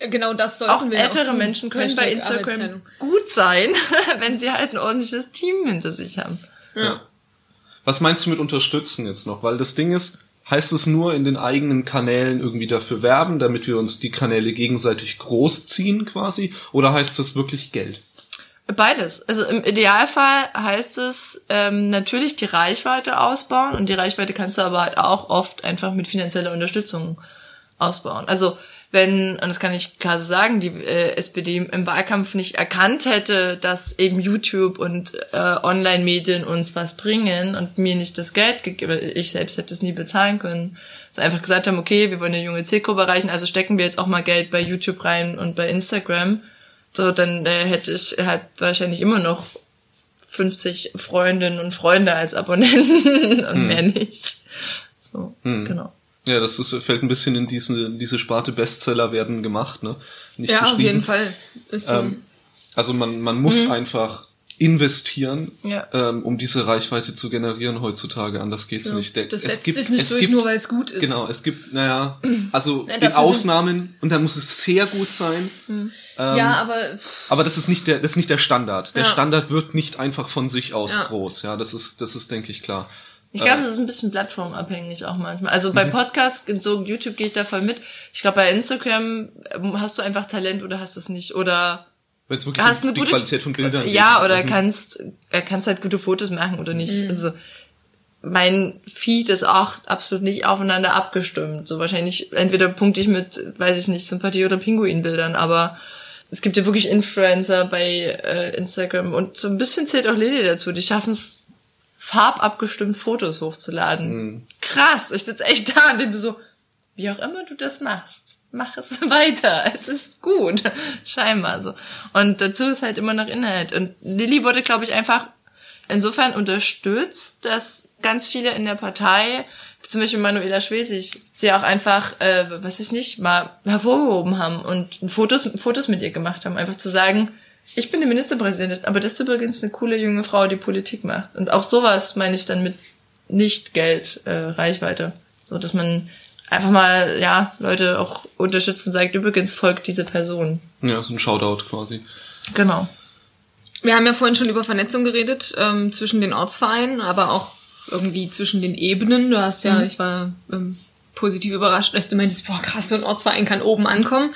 Genau das sollten auch wir ältere auch Menschen können bei Instagram gut sein, wenn sie halt ein ordentliches Team hinter sich haben. Ja. Was meinst du mit unterstützen jetzt noch? Weil das Ding ist, heißt es nur in den eigenen Kanälen irgendwie dafür werben, damit wir uns die Kanäle gegenseitig großziehen quasi? Oder heißt das wirklich Geld? Beides. Also im Idealfall heißt es ähm, natürlich die Reichweite ausbauen und die Reichweite kannst du aber halt auch oft einfach mit finanzieller Unterstützung ausbauen. Also wenn, und das kann ich klar so sagen, die äh, SPD im Wahlkampf nicht erkannt hätte, dass eben YouTube und äh, Online-Medien uns was bringen und mir nicht das Geld gegeben, ich selbst hätte es nie bezahlen können, so einfach gesagt haben, okay, wir wollen eine junge Zielgruppe erreichen, also stecken wir jetzt auch mal Geld bei YouTube rein und bei Instagram, so dann äh, hätte ich halt wahrscheinlich immer noch 50 Freundinnen und Freunde als Abonnenten und hm. mehr nicht. So, hm. genau. Ja, das ist, fällt ein bisschen in diese, diese Sparte Bestseller werden gemacht, ne? Nicht ja, auf jeden Fall. So. Ähm, also man, man muss mhm. einfach investieren, ja. ähm, um diese Reichweite zu generieren heutzutage. Anders geht's ja. nicht. Der, das setzt gibt, sich nicht durch, gibt, nur weil es gut ist. Genau, es gibt, naja, also ja, in Ausnahmen, und dann muss es sehr gut sein. Mhm. Ähm, ja, aber. Aber das ist nicht der, das ist nicht der Standard. Der Standard wird nicht einfach von sich aus groß. Ja, das ist, das ist, denke ich, klar. Ich glaube, es ist ein bisschen plattformabhängig auch manchmal. Also bei mhm. Podcasts, so YouTube gehe ich da voll mit. Ich glaube, bei Instagram ähm, hast du einfach Talent oder hast es nicht. Oder Wenn's wirklich hast eine die gute Qualität von Bildern Ja, oder mhm. kannst, äh, kannst halt gute Fotos machen oder nicht. Mhm. Also mein Feed ist auch absolut nicht aufeinander abgestimmt. So wahrscheinlich entweder punkte ich mit, weiß ich nicht, Sympathie oder Pinguinbildern, aber es gibt ja wirklich Influencer bei äh, Instagram und so ein bisschen zählt auch Lily dazu. Die schaffen es farbabgestimmt Fotos hochzuladen. Mhm. Krass, ich sitze echt da und denke so, wie auch immer du das machst, mach es weiter. Es ist gut. Scheinbar so. Und dazu ist halt immer noch Inhalt. Und Lilly wurde, glaube ich, einfach insofern unterstützt, dass ganz viele in der Partei, zum Beispiel Manuela Schwesig, sie auch einfach, äh, was ich nicht, mal hervorgehoben haben und Fotos, Fotos mit ihr gemacht haben. Einfach zu sagen, ich bin die Ministerpräsidentin, aber das ist übrigens eine coole junge Frau, die Politik macht. Und auch sowas meine ich dann mit nicht Geld, äh, Reichweite. So, dass man einfach mal, ja, Leute auch unterstützen, sagt, übrigens folgt diese Person. Ja, so ein Shoutout quasi. Genau. Wir haben ja vorhin schon über Vernetzung geredet, ähm, zwischen den Ortsvereinen, aber auch irgendwie zwischen den Ebenen. Du hast ja, mhm. ich war ähm, positiv überrascht, dass du meintest, boah, krass, so ein Ortsverein kann oben ankommen.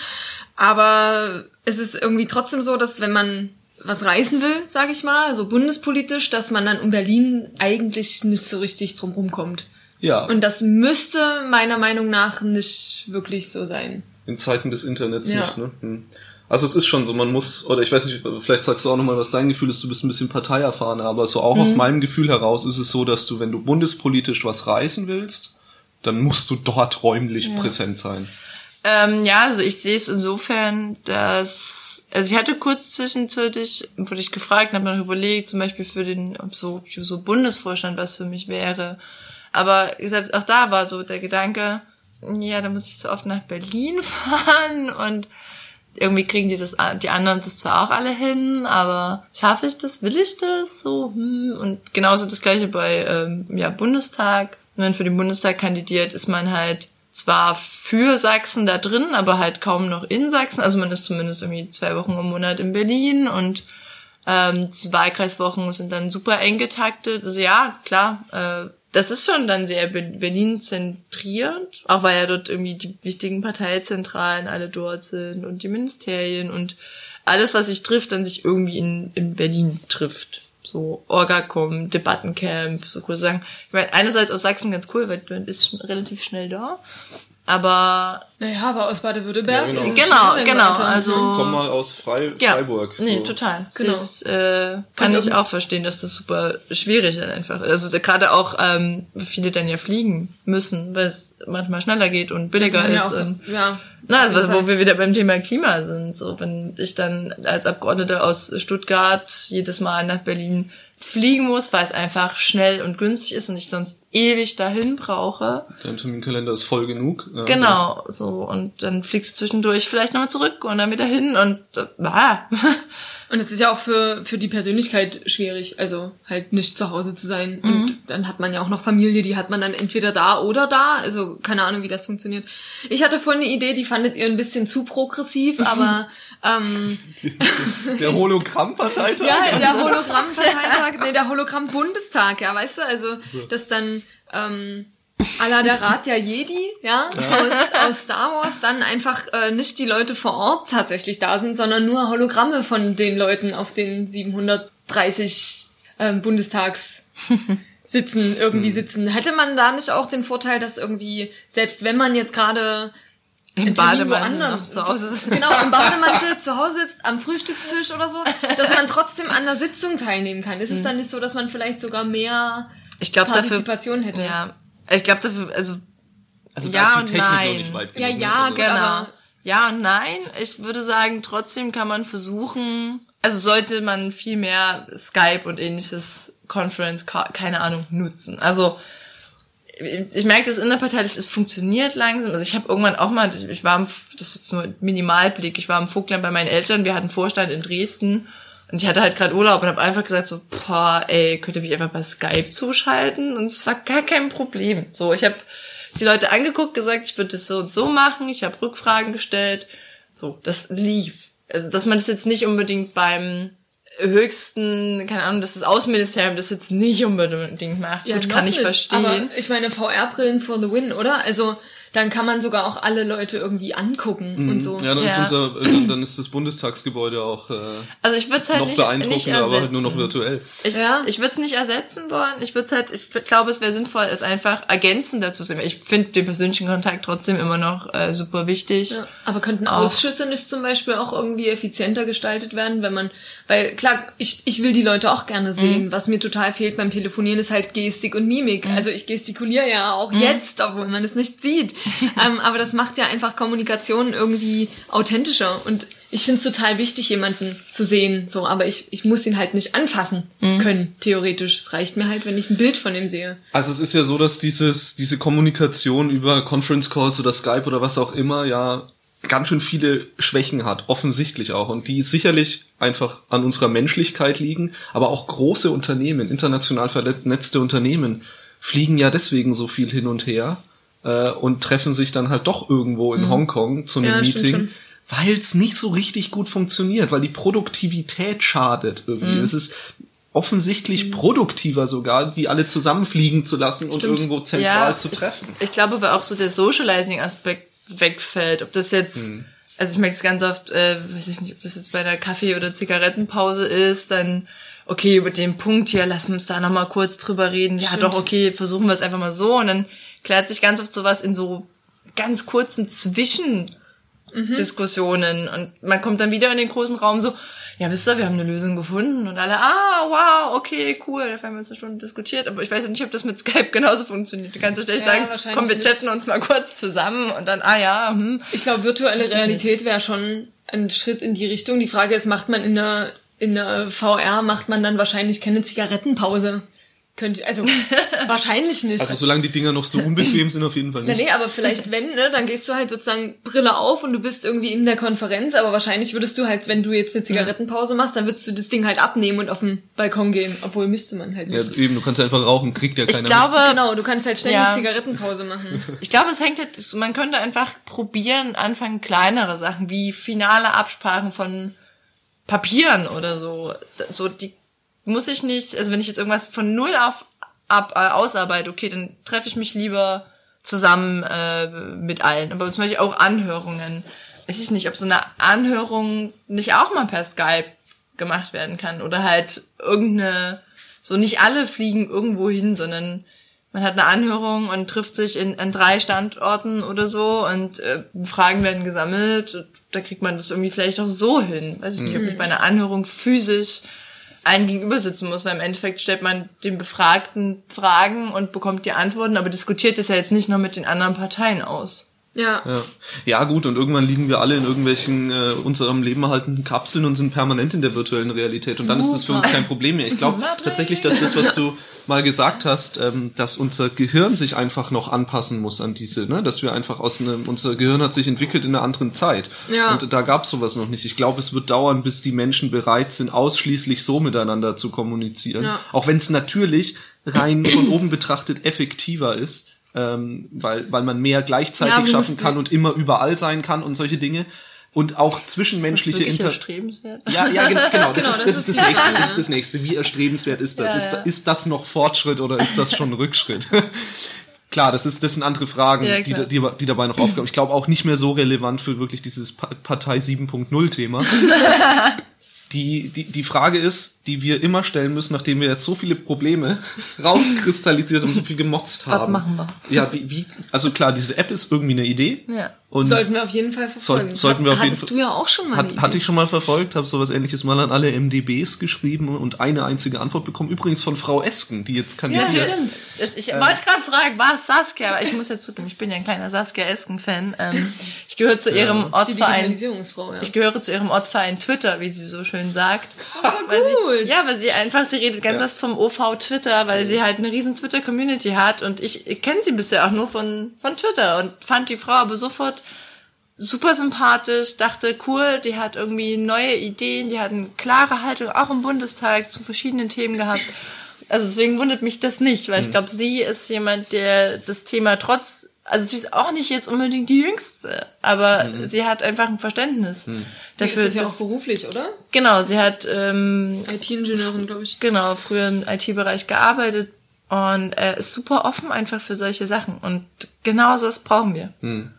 Aber es ist irgendwie trotzdem so, dass wenn man was reißen will, sage ich mal, so bundespolitisch, dass man dann in Berlin eigentlich nicht so richtig drum rumkommt. Ja. Und das müsste meiner Meinung nach nicht wirklich so sein. In Zeiten des Internets ja. nicht, ne? Hm. Also es ist schon so, man muss, oder ich weiß nicht, vielleicht sagst du auch nochmal, was dein Gefühl ist, du bist ein bisschen parteierfahren, aber so auch mhm. aus meinem Gefühl heraus ist es so, dass du, wenn du bundespolitisch was reißen willst, dann musst du dort räumlich ja. präsent sein. Ähm, ja, also ich sehe es insofern, dass also ich hatte kurz zwischenzeitlich wurde ich gefragt, habe mir überlegt, zum Beispiel für den ob so so Bundesvorstand was für mich wäre, aber selbst auch da war so der Gedanke, ja, da muss ich so oft nach Berlin fahren und irgendwie kriegen die das die anderen das zwar auch alle hin, aber schaffe ich das, will ich das so hm. und genauso das gleiche bei ähm, ja Bundestag. Wenn man für den Bundestag kandidiert, ist man halt zwar für Sachsen da drin, aber halt kaum noch in Sachsen. Also man ist zumindest irgendwie zwei Wochen im Monat in Berlin und ähm, die Wahlkreiswochen sind dann super eng getaktet. Also ja, klar, äh, das ist schon dann sehr Berlin zentrierend, auch weil ja dort irgendwie die wichtigen Parteizentralen alle dort sind und die Ministerien und alles, was sich trifft, dann sich irgendwie in, in Berlin trifft so Orgacom, Debattencamp, so kurz sagen. Ich meine, einerseits aus Sachsen ganz cool, weil man ist relativ schnell da. Aber naja, aber aus Baden-Württemberg. Ja, genau, genau, genau. Also komm mal aus Frei ja, Freiburg. So. Nee, total. Genau. Das äh, kann ich auch verstehen, dass das super schwierig ist einfach. Also gerade auch ähm, viele dann ja fliegen müssen, weil es manchmal schneller geht und billiger ist. Auch, und, ja. Na, also was, wo wir wieder beim Thema Klima sind. So, wenn ich dann als Abgeordnete aus Stuttgart jedes Mal nach Berlin fliegen muss, weil es einfach schnell und günstig ist und ich sonst ewig dahin brauche. Dein Terminkalender ist voll genug. Ja, genau, so. Und dann fliegst du zwischendurch vielleicht nochmal zurück und dann wieder hin und äh, ah. Und es ist ja auch für, für die Persönlichkeit schwierig, also halt nicht zu Hause zu sein. Mhm. Und dann hat man ja auch noch Familie, die hat man dann entweder da oder da. Also keine Ahnung, wie das funktioniert. Ich hatte vorhin eine Idee, die fandet ihr ein bisschen zu progressiv, mhm. aber ähm, Der Hologramm-Parteitag? ja, der Hologramm-Parteitag, nee, der Hologramm-Bundestag, ja, weißt du, also dass dann ähm, Alla der Rat der Jedi, ja, ja. Aus, aus Star Wars, dann einfach äh, nicht die Leute vor Ort tatsächlich da sind, sondern nur Hologramme von den Leuten auf den 730 ähm, Bundestags sitzen, irgendwie hm. sitzen. Hätte man da nicht auch den Vorteil, dass irgendwie, selbst wenn man jetzt gerade im Bademantel zu Hause Genau, im Bademantel zu Hause sitzt, am Frühstückstisch oder so, dass man trotzdem an der Sitzung teilnehmen kann. Ist es hm. dann nicht so, dass man vielleicht sogar mehr ich glaub, Partizipation dafür, hätte? Ja, ich glaube dafür, also, also ja und nein. ja, ne? ja, also, genau. Ja und nein. Ich würde sagen, trotzdem kann man versuchen, also sollte man viel mehr Skype und ähnliches Conference, keine Ahnung, nutzen. Also ich merke das innerparteilich, es funktioniert langsam. Also ich habe irgendwann auch mal, ich war, im, das ist jetzt nur Minimalblick, ich war im Vogtland bei meinen Eltern, wir hatten Vorstand in Dresden und ich hatte halt gerade Urlaub und habe einfach gesagt so, boah, ey, könnt ihr mich einfach bei Skype zuschalten? Und es war gar kein Problem. So, ich habe die Leute angeguckt, gesagt, ich würde das so und so machen. Ich habe Rückfragen gestellt. So, das lief. Also, dass man das jetzt nicht unbedingt beim höchsten, keine Ahnung, dass das Außenministerium das jetzt nicht unbedingt macht. Ja, Gut, kann ich nicht, verstehen. Aber ich meine, VR-Brillen for the win, oder? Also dann kann man sogar auch alle Leute irgendwie angucken mhm. und so. Ja, dann, ja. Ist unser, äh, dann ist das Bundestagsgebäude auch äh, also ich würde halt noch nicht, beeindruckender, nicht aber halt nur noch virtuell. Ich, ja. ich würde es nicht ersetzen wollen. Ich würde halt, ich glaube, es wäre sinnvoll, es einfach ergänzend dazu zu sehen. Ich finde den persönlichen Kontakt trotzdem immer noch äh, super wichtig. Ja. Aber könnten auch. Ausschüsse nicht zum Beispiel auch irgendwie effizienter gestaltet werden, wenn man, weil klar, ich, ich will die Leute auch gerne sehen. Mhm. Was mir total fehlt beim Telefonieren ist halt Gestik und Mimik. Mhm. Also ich gestikuliere ja auch mhm. jetzt, obwohl man es nicht sieht. ähm, aber das macht ja einfach Kommunikation irgendwie authentischer und ich finde es total wichtig, jemanden zu sehen, so, aber ich, ich muss ihn halt nicht anfassen mhm. können, theoretisch. Es reicht mir halt, wenn ich ein Bild von ihm sehe. Also es ist ja so, dass dieses, diese Kommunikation über Conference Calls oder Skype oder was auch immer ja ganz schön viele Schwächen hat, offensichtlich auch, und die sicherlich einfach an unserer Menschlichkeit liegen, aber auch große Unternehmen, international vernetzte Unternehmen, fliegen ja deswegen so viel hin und her äh, und treffen sich dann halt doch irgendwo in mhm. Hongkong zu einem ja, Meeting, weil es nicht so richtig gut funktioniert, weil die Produktivität schadet irgendwie. Mhm. Es ist offensichtlich mhm. produktiver sogar, die alle zusammenfliegen zu lassen Stimmt. und irgendwo zentral ja, zu treffen. Ich, ich glaube aber auch so der Socializing-Aspekt wegfällt. Ob das jetzt, mhm. also ich merke es ganz oft, äh, weiß ich nicht, ob das jetzt bei der Kaffee- oder Zigarettenpause ist, dann okay, über den Punkt hier, lass uns da nochmal kurz drüber reden. Stimmt. Ja, doch, okay, versuchen wir es einfach mal so. Und dann klärt sich ganz oft sowas in so ganz kurzen Zwischendiskussionen. Mhm. Und man kommt dann wieder in den großen Raum so, ja, wisst ihr, wir haben eine Lösung gefunden und alle, ah, wow, okay, cool, dafür haben wir uns eine Stunde diskutiert, aber ich weiß nicht, ob das mit Skype genauso funktioniert. Du kannst so ständig ja, sagen, komm, wir chatten uns mal kurz zusammen und dann, ah ja, hm. Ich glaube, virtuelle Realität wäre schon ein Schritt in die Richtung. Die Frage ist, macht man in der, in der VR, macht man dann wahrscheinlich keine Zigarettenpause? Könnte, also wahrscheinlich nicht. Also solange die Dinger noch so unbequem sind, auf jeden Fall nicht. Nee, nee, aber vielleicht wenn, ne, dann gehst du halt sozusagen Brille auf und du bist irgendwie in der Konferenz, aber wahrscheinlich würdest du halt, wenn du jetzt eine Zigarettenpause machst, dann würdest du das Ding halt abnehmen und auf den Balkon gehen, obwohl müsste man halt nicht. Ja, eben, du kannst einfach rauchen, kriegt ja keiner. Ich glaube, mit. genau, du kannst halt ständig ja. Zigarettenpause machen. Ich glaube, es hängt halt, man könnte einfach probieren, anfangen kleinere Sachen, wie finale Absprachen von Papieren oder so. So, die muss ich nicht, also wenn ich jetzt irgendwas von null auf ab, äh, ausarbeite, okay, dann treffe ich mich lieber zusammen äh, mit allen. Aber zum Beispiel auch Anhörungen. Weiß ich nicht, ob so eine Anhörung nicht auch mal per Skype gemacht werden kann. Oder halt irgendeine, so nicht alle fliegen irgendwo hin, sondern man hat eine Anhörung und trifft sich in, an drei Standorten oder so und äh, Fragen werden gesammelt. Da kriegt man das irgendwie vielleicht auch so hin. Weiß ich nicht, ob ich bei einer Anhörung physisch einen gegenüber sitzen muss, weil im Endeffekt stellt man den Befragten Fragen und bekommt die Antworten, aber diskutiert es ja jetzt nicht nur mit den anderen Parteien aus. Ja. ja. Ja, gut, und irgendwann liegen wir alle in irgendwelchen äh, unserem Leben erhaltenen Kapseln und sind permanent in der virtuellen Realität. Super. Und dann ist das für uns kein Problem mehr. Ich glaube tatsächlich, dass das, was du mal gesagt hast, ähm, dass unser Gehirn sich einfach noch anpassen muss an diese, ne? dass wir einfach aus einem, unser Gehirn hat sich entwickelt in einer anderen Zeit. Ja. Und da gab es sowas noch nicht. Ich glaube, es wird dauern, bis die Menschen bereit sind, ausschließlich so miteinander zu kommunizieren. Ja. Auch wenn es natürlich rein von oben betrachtet effektiver ist ähm, weil, weil man mehr gleichzeitig ja, schaffen kann und immer überall sein kann und solche Dinge. Und auch zwischenmenschliche Inter. Erstrebenswert? Ja, ja, genau. genau, das, genau, ist, das, ist, das, das nächste. Das ist das nächste. Wie erstrebenswert ist das? Ja, ist, ja. ist das noch Fortschritt oder ist das schon Rückschritt? Klar, das ist das sind andere Fragen, ja, die, die, die dabei noch aufkommen. Ich glaube auch nicht mehr so relevant für wirklich dieses Partei 7.0 Thema. die, die, die Frage ist, die wir immer stellen müssen, nachdem wir jetzt so viele Probleme rauskristallisiert und so viel gemotzt haben. Was machen wir? Ja, wie, wie, also klar, diese App ist irgendwie eine Idee. Ja. Und sollten wir auf jeden Fall verfolgen. Soll, sollten wir auf jeden Fall. du ja auch schon mal. Hat, hatte ich schon mal verfolgt, habe sowas ähnliches mal an alle MDBs geschrieben und eine einzige Antwort bekommen. Übrigens von Frau Esken, die jetzt kann Ja, ja stimmt. Das, ich äh, wollte gerade fragen, war es Saskia? Aber ich muss jetzt zugeben, ich bin ja ein kleiner Saskia Esken-Fan. Ähm, ich gehöre zu ihrem ja, Ortsverein. Ja. Ich gehöre zu ihrem Ortsverein Twitter, wie sie so schön sagt. Oh, weil gut. Sie, ja, weil sie einfach, sie redet ganz ja. oft vom OV Twitter, weil sie halt eine riesen Twitter-Community hat und ich, ich kenne sie bisher auch nur von, von Twitter und fand die Frau aber sofort super sympathisch, dachte, cool, die hat irgendwie neue Ideen, die hat eine klare Haltung, auch im Bundestag zu verschiedenen Themen gehabt. Also deswegen wundert mich das nicht, weil ich mhm. glaube, sie ist jemand, der das Thema trotz, also sie ist auch nicht jetzt unbedingt die Jüngste, aber mhm. sie hat einfach ein Verständnis. Mhm. Dafür, sie ist ja auch beruflich, oder? Genau, sie hat ähm, IT-Ingenieurin, glaube ich. Genau, früher im IT-Bereich gearbeitet und er ist super offen einfach für solche Sachen und genau das brauchen wir. Mhm.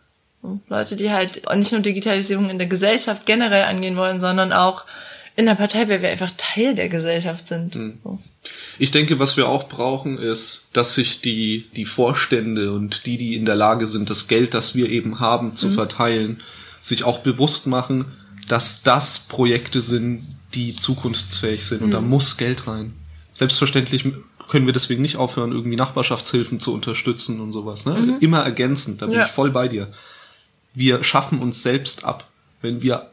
Leute, die halt nicht nur Digitalisierung in der Gesellschaft generell angehen wollen, sondern auch in der Partei, weil wir einfach Teil der Gesellschaft sind. Mhm. Ich denke, was wir auch brauchen, ist, dass sich die, die Vorstände und die, die in der Lage sind, das Geld, das wir eben haben, zu mhm. verteilen, sich auch bewusst machen, dass das Projekte sind, die zukunftsfähig sind. Und da mhm. muss Geld rein. Selbstverständlich können wir deswegen nicht aufhören, irgendwie Nachbarschaftshilfen zu unterstützen und sowas. Ne? Immer ergänzend, da bin Ja. ich voll bei dir. Wir schaffen uns selbst ab, wenn wir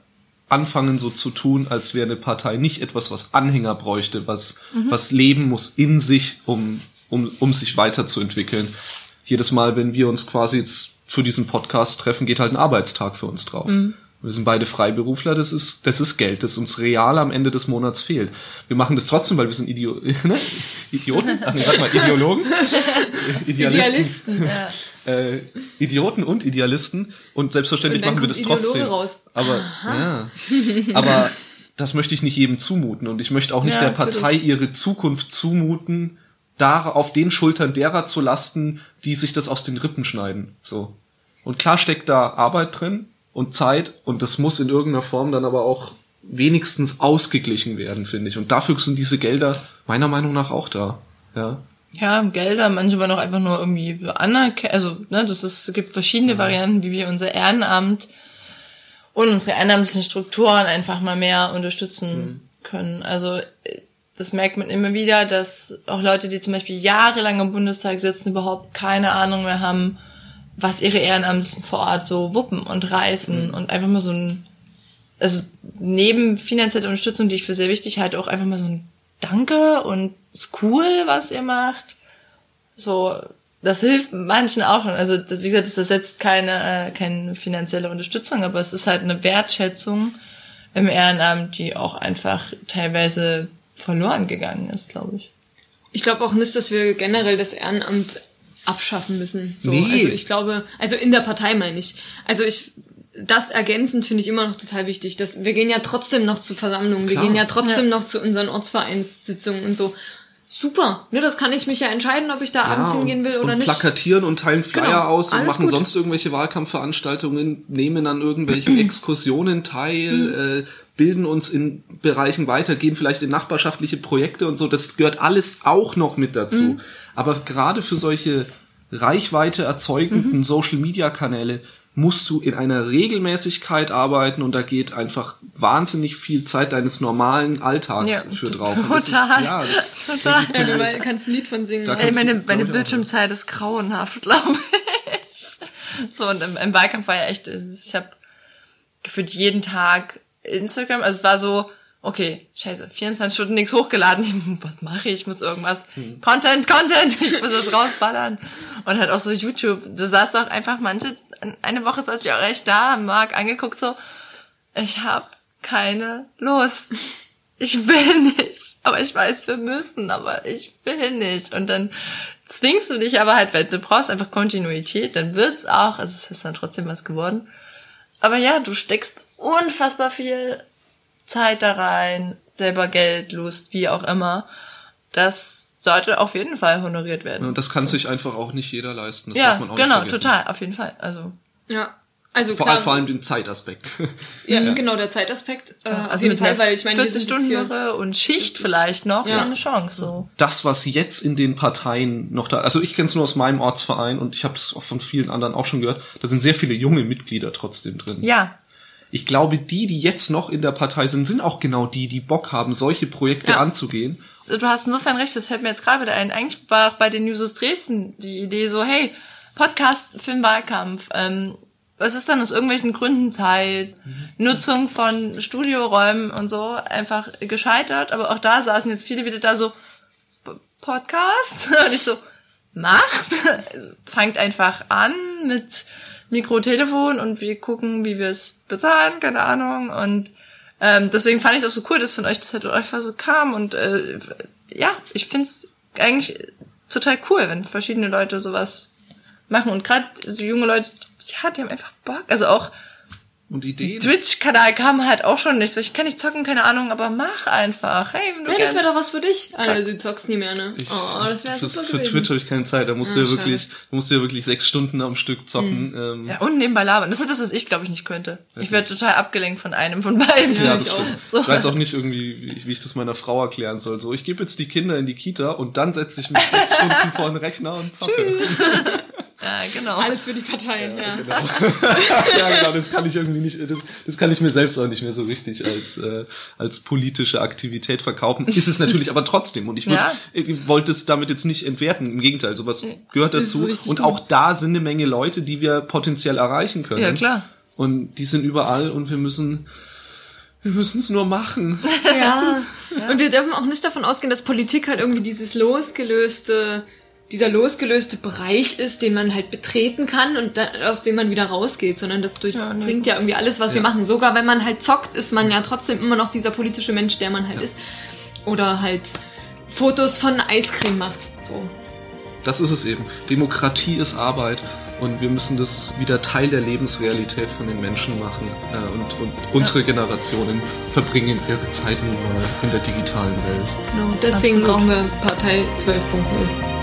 anfangen so zu tun, als wäre eine Partei nicht etwas, was Anhänger bräuchte, was, was leben muss in sich, um, um, um sich weiterzuentwickeln. Jedes Mal, wenn wir uns quasi jetzt für diesen Podcast treffen, geht halt ein Arbeitstag für uns drauf. Wir sind beide Freiberufler, das ist, das ist Geld, das uns real am Ende des Monats fehlt. Wir machen das trotzdem, weil wir sind Idio ne? Idioten, ach nee, sag mal, Ideologen, Idealisten, Idealisten. Ja. Äh, Idioten und Idealisten und selbstverständlich Und machen wir das trotzdem. Raus. Aber ja, aber das möchte ich nicht jedem zumuten und ich möchte auch nicht Ja, der Partei ihre Zukunft zumuten, da auf den Schultern derer zu lasten, die sich das aus den Rippen schneiden. So. Und klar steckt da Arbeit drin und Zeit und das muss in irgendeiner Form dann aber auch wenigstens ausgeglichen werden, finde ich. Und dafür sind diese Gelder meiner Meinung nach auch da. Ja. Ja, Gelder, manche wollen auch einfach nur irgendwie anerkennen, also, ne, das ist, es gibt verschiedene Varianten, wie wir unser Ehrenamt und unsere ehrenamtlichen Strukturen einfach mal mehr unterstützen können. Also, das merkt man immer wieder, dass auch Leute, die zum Beispiel jahrelang im Bundestag sitzen, überhaupt keine Ahnung mehr haben, was ihre Ehrenamtlichen vor Ort so wuppen und reißen und einfach mal so ein, also neben finanzieller Unterstützung, die ich für sehr wichtig halte, auch einfach mal so ein Danke und ist cool, was ihr macht. So, das hilft manchen auch schon. Also, das, wie gesagt, das ersetzt keine, äh, keine finanzielle Unterstützung, aber es ist halt eine Wertschätzung im Ehrenamt, die auch einfach teilweise verloren gegangen ist, glaube ich. Ich glaube auch nicht, dass wir generell das Ehrenamt abschaffen müssen. So, Nee. Also ich glaube, also in der Partei meine ich. Also ich, das ergänzend finde ich immer noch total wichtig. Dass wir gehen ja trotzdem noch zu Versammlungen, Klar. wir gehen ja trotzdem Ja. noch zu unseren Ortsvereinssitzungen und so. Super, ne, das kann ich mich ja entscheiden, ob ich da abends Ja, hingehen will oder und nicht. plakatieren und teilen Flyer Genau, aus und alles machen gut. sonst irgendwelche Wahlkampfveranstaltungen, nehmen an irgendwelchen Exkursionen teil, Mhm. äh, bilden uns in Bereichen weiter, gehen vielleicht in nachbarschaftliche Projekte und so. Das gehört alles auch noch mit dazu. Mhm. Aber gerade für solche Reichweite erzeugenden Mhm. Social-Media-Kanäle musst du in einer Regelmäßigkeit arbeiten und da geht einfach wahnsinnig viel Zeit deines normalen Alltags Ja, für drauf. Und das ist- total. ja, das, Total. ja, du weil- kannst ein Lied von singen. Ey, kannst du, meine, meine auch. Bildschirmzeit ist grauenhaft, glaube ich. So, und im, im Wahlkampf war ja echt, ich habe gefühlt jeden Tag Instagram, also es war so, okay, scheiße, 24 Stunden nichts hochgeladen, Ich, was mache ich, ich muss irgendwas, Content, Content, ich muss was rausballern. Und halt auch so YouTube, da saß doch einfach manche, eine Woche saß ich auch echt da, Markt angeguckt so, ich habe keine Lust. Ich will nicht. Aber ich weiß, wir müssen, aber ich will nicht. Und dann zwingst du dich aber halt, weil du brauchst einfach Kontinuität, dann wird's auch, also es ist dann trotzdem was geworden. Aber ja, du steckst unfassbar viel Zeit da rein, selber Geld, Lust, wie auch immer. Das sollte auf jeden Fall honoriert werden. Und das kann sich einfach auch nicht jeder leisten. Das ja, darf man auch nicht genau, vergessen. total, auf jeden Fall. Also, Ja. Also Vor, klar, allem, vor allem den Zeitaspekt. ja, genau der Zeitaspekt. Äh, auf also jeden mit Fall, weil ich meine, wir 40 sind jetzt Stunden Woche und Schicht vielleicht noch, Ja. ja. eine Chance, so. Das, was jetzt in den Parteien noch da, also ich kenne es nur aus meinem Ortsverein und ich habe es auch von vielen anderen auch schon gehört, da sind sehr viele junge Mitglieder trotzdem drin. Ja, Ich glaube, die, die jetzt noch in der Partei sind, sind auch genau die, die Bock haben, solche Projekte Ja. anzugehen. Also, du hast insofern recht, das fällt mir jetzt gerade wieder ein. Eigentlich war bei den Newses Dresden die Idee so, hey, Podcast für den Wahlkampf. Ähm, was ist dann aus irgendwelchen Gründen Zeit, Nutzung von Studioräumen und so einfach gescheitert. Aber auch da saßen jetzt viele wieder da so, "P- Podcast? Und ich so, macht, fangt einfach an mit Mikro, Telefon und wir gucken, wie wir es bezahlen, keine Ahnung. Und ähm, deswegen fand ich es auch so cool, dass von euch das halt einfach so kam. Und äh, ja, ich find's eigentlich total cool, wenn verschiedene Leute sowas machen. Und gerade so junge Leute, ja, die haben einfach Bock. Also auch Und Ideen. Twitch-Kanal kam halt auch schon nicht so. Ich kann nicht zocken, keine Ahnung, aber mach einfach. Hey, wenn du Ja, das wäre doch was für dich. Alter, du zockst nie mehr, ne? Ich, oh, das wäre super Für gewesen. Twitch habe ich keine Zeit. Da musst du Ah, ja schade. wirklich, musst du ja wirklich sechs Stunden am Stück zocken. Ähm, Ja, und nebenbei labern. Das ist das, was ich, glaube ich, nicht könnte. Ich werde total abgelenkt von einem von beiden. Ja, Ja, das ich stimmt. So. Ich weiß auch nicht irgendwie, wie, wie ich das meiner Frau erklären soll. So, ich gebe jetzt die Kinder in die Kita und dann setze ich mich sechs Stunden vor den Rechner und zocke. Ja, genau. Alles für die Parteien, ja. Genau. ja, genau, das kann ich irgendwie nicht, das, das kann ich mir selbst auch nicht mehr so richtig als, äh, als politische Aktivität verkaufen. Ist es natürlich aber trotzdem. Und ich, würd, Ja. ich wollte es damit jetzt nicht entwerten. Im Gegenteil, sowas gehört dazu. Und gut. auch da sind eine Menge Leute, die wir potenziell erreichen können. Ja, klar. Und die sind überall und wir müssen, wir müssen es nur machen. Ja. Und wir dürfen auch nicht davon ausgehen, dass Politik halt irgendwie dieses losgelöste, dieser losgelöste Bereich ist, den man halt betreten kann und da, aus dem man wieder rausgeht, sondern das durchdringt ja, irgendwie alles, was wir Ja. machen. Sogar wenn man halt zockt, ist man ja trotzdem immer noch dieser politische Mensch, der man halt ist. Oder halt Fotos von Eiscreme macht. So. Das ist es eben. Demokratie ist Arbeit und wir müssen das wieder Teil der Lebensrealität von den Menschen machen. Äh, und, und unsere Generationen verbringen ihre Zeit nun mal in der digitalen Welt. Genau. Deswegen Absolut. brauchen wir Partei 12.0.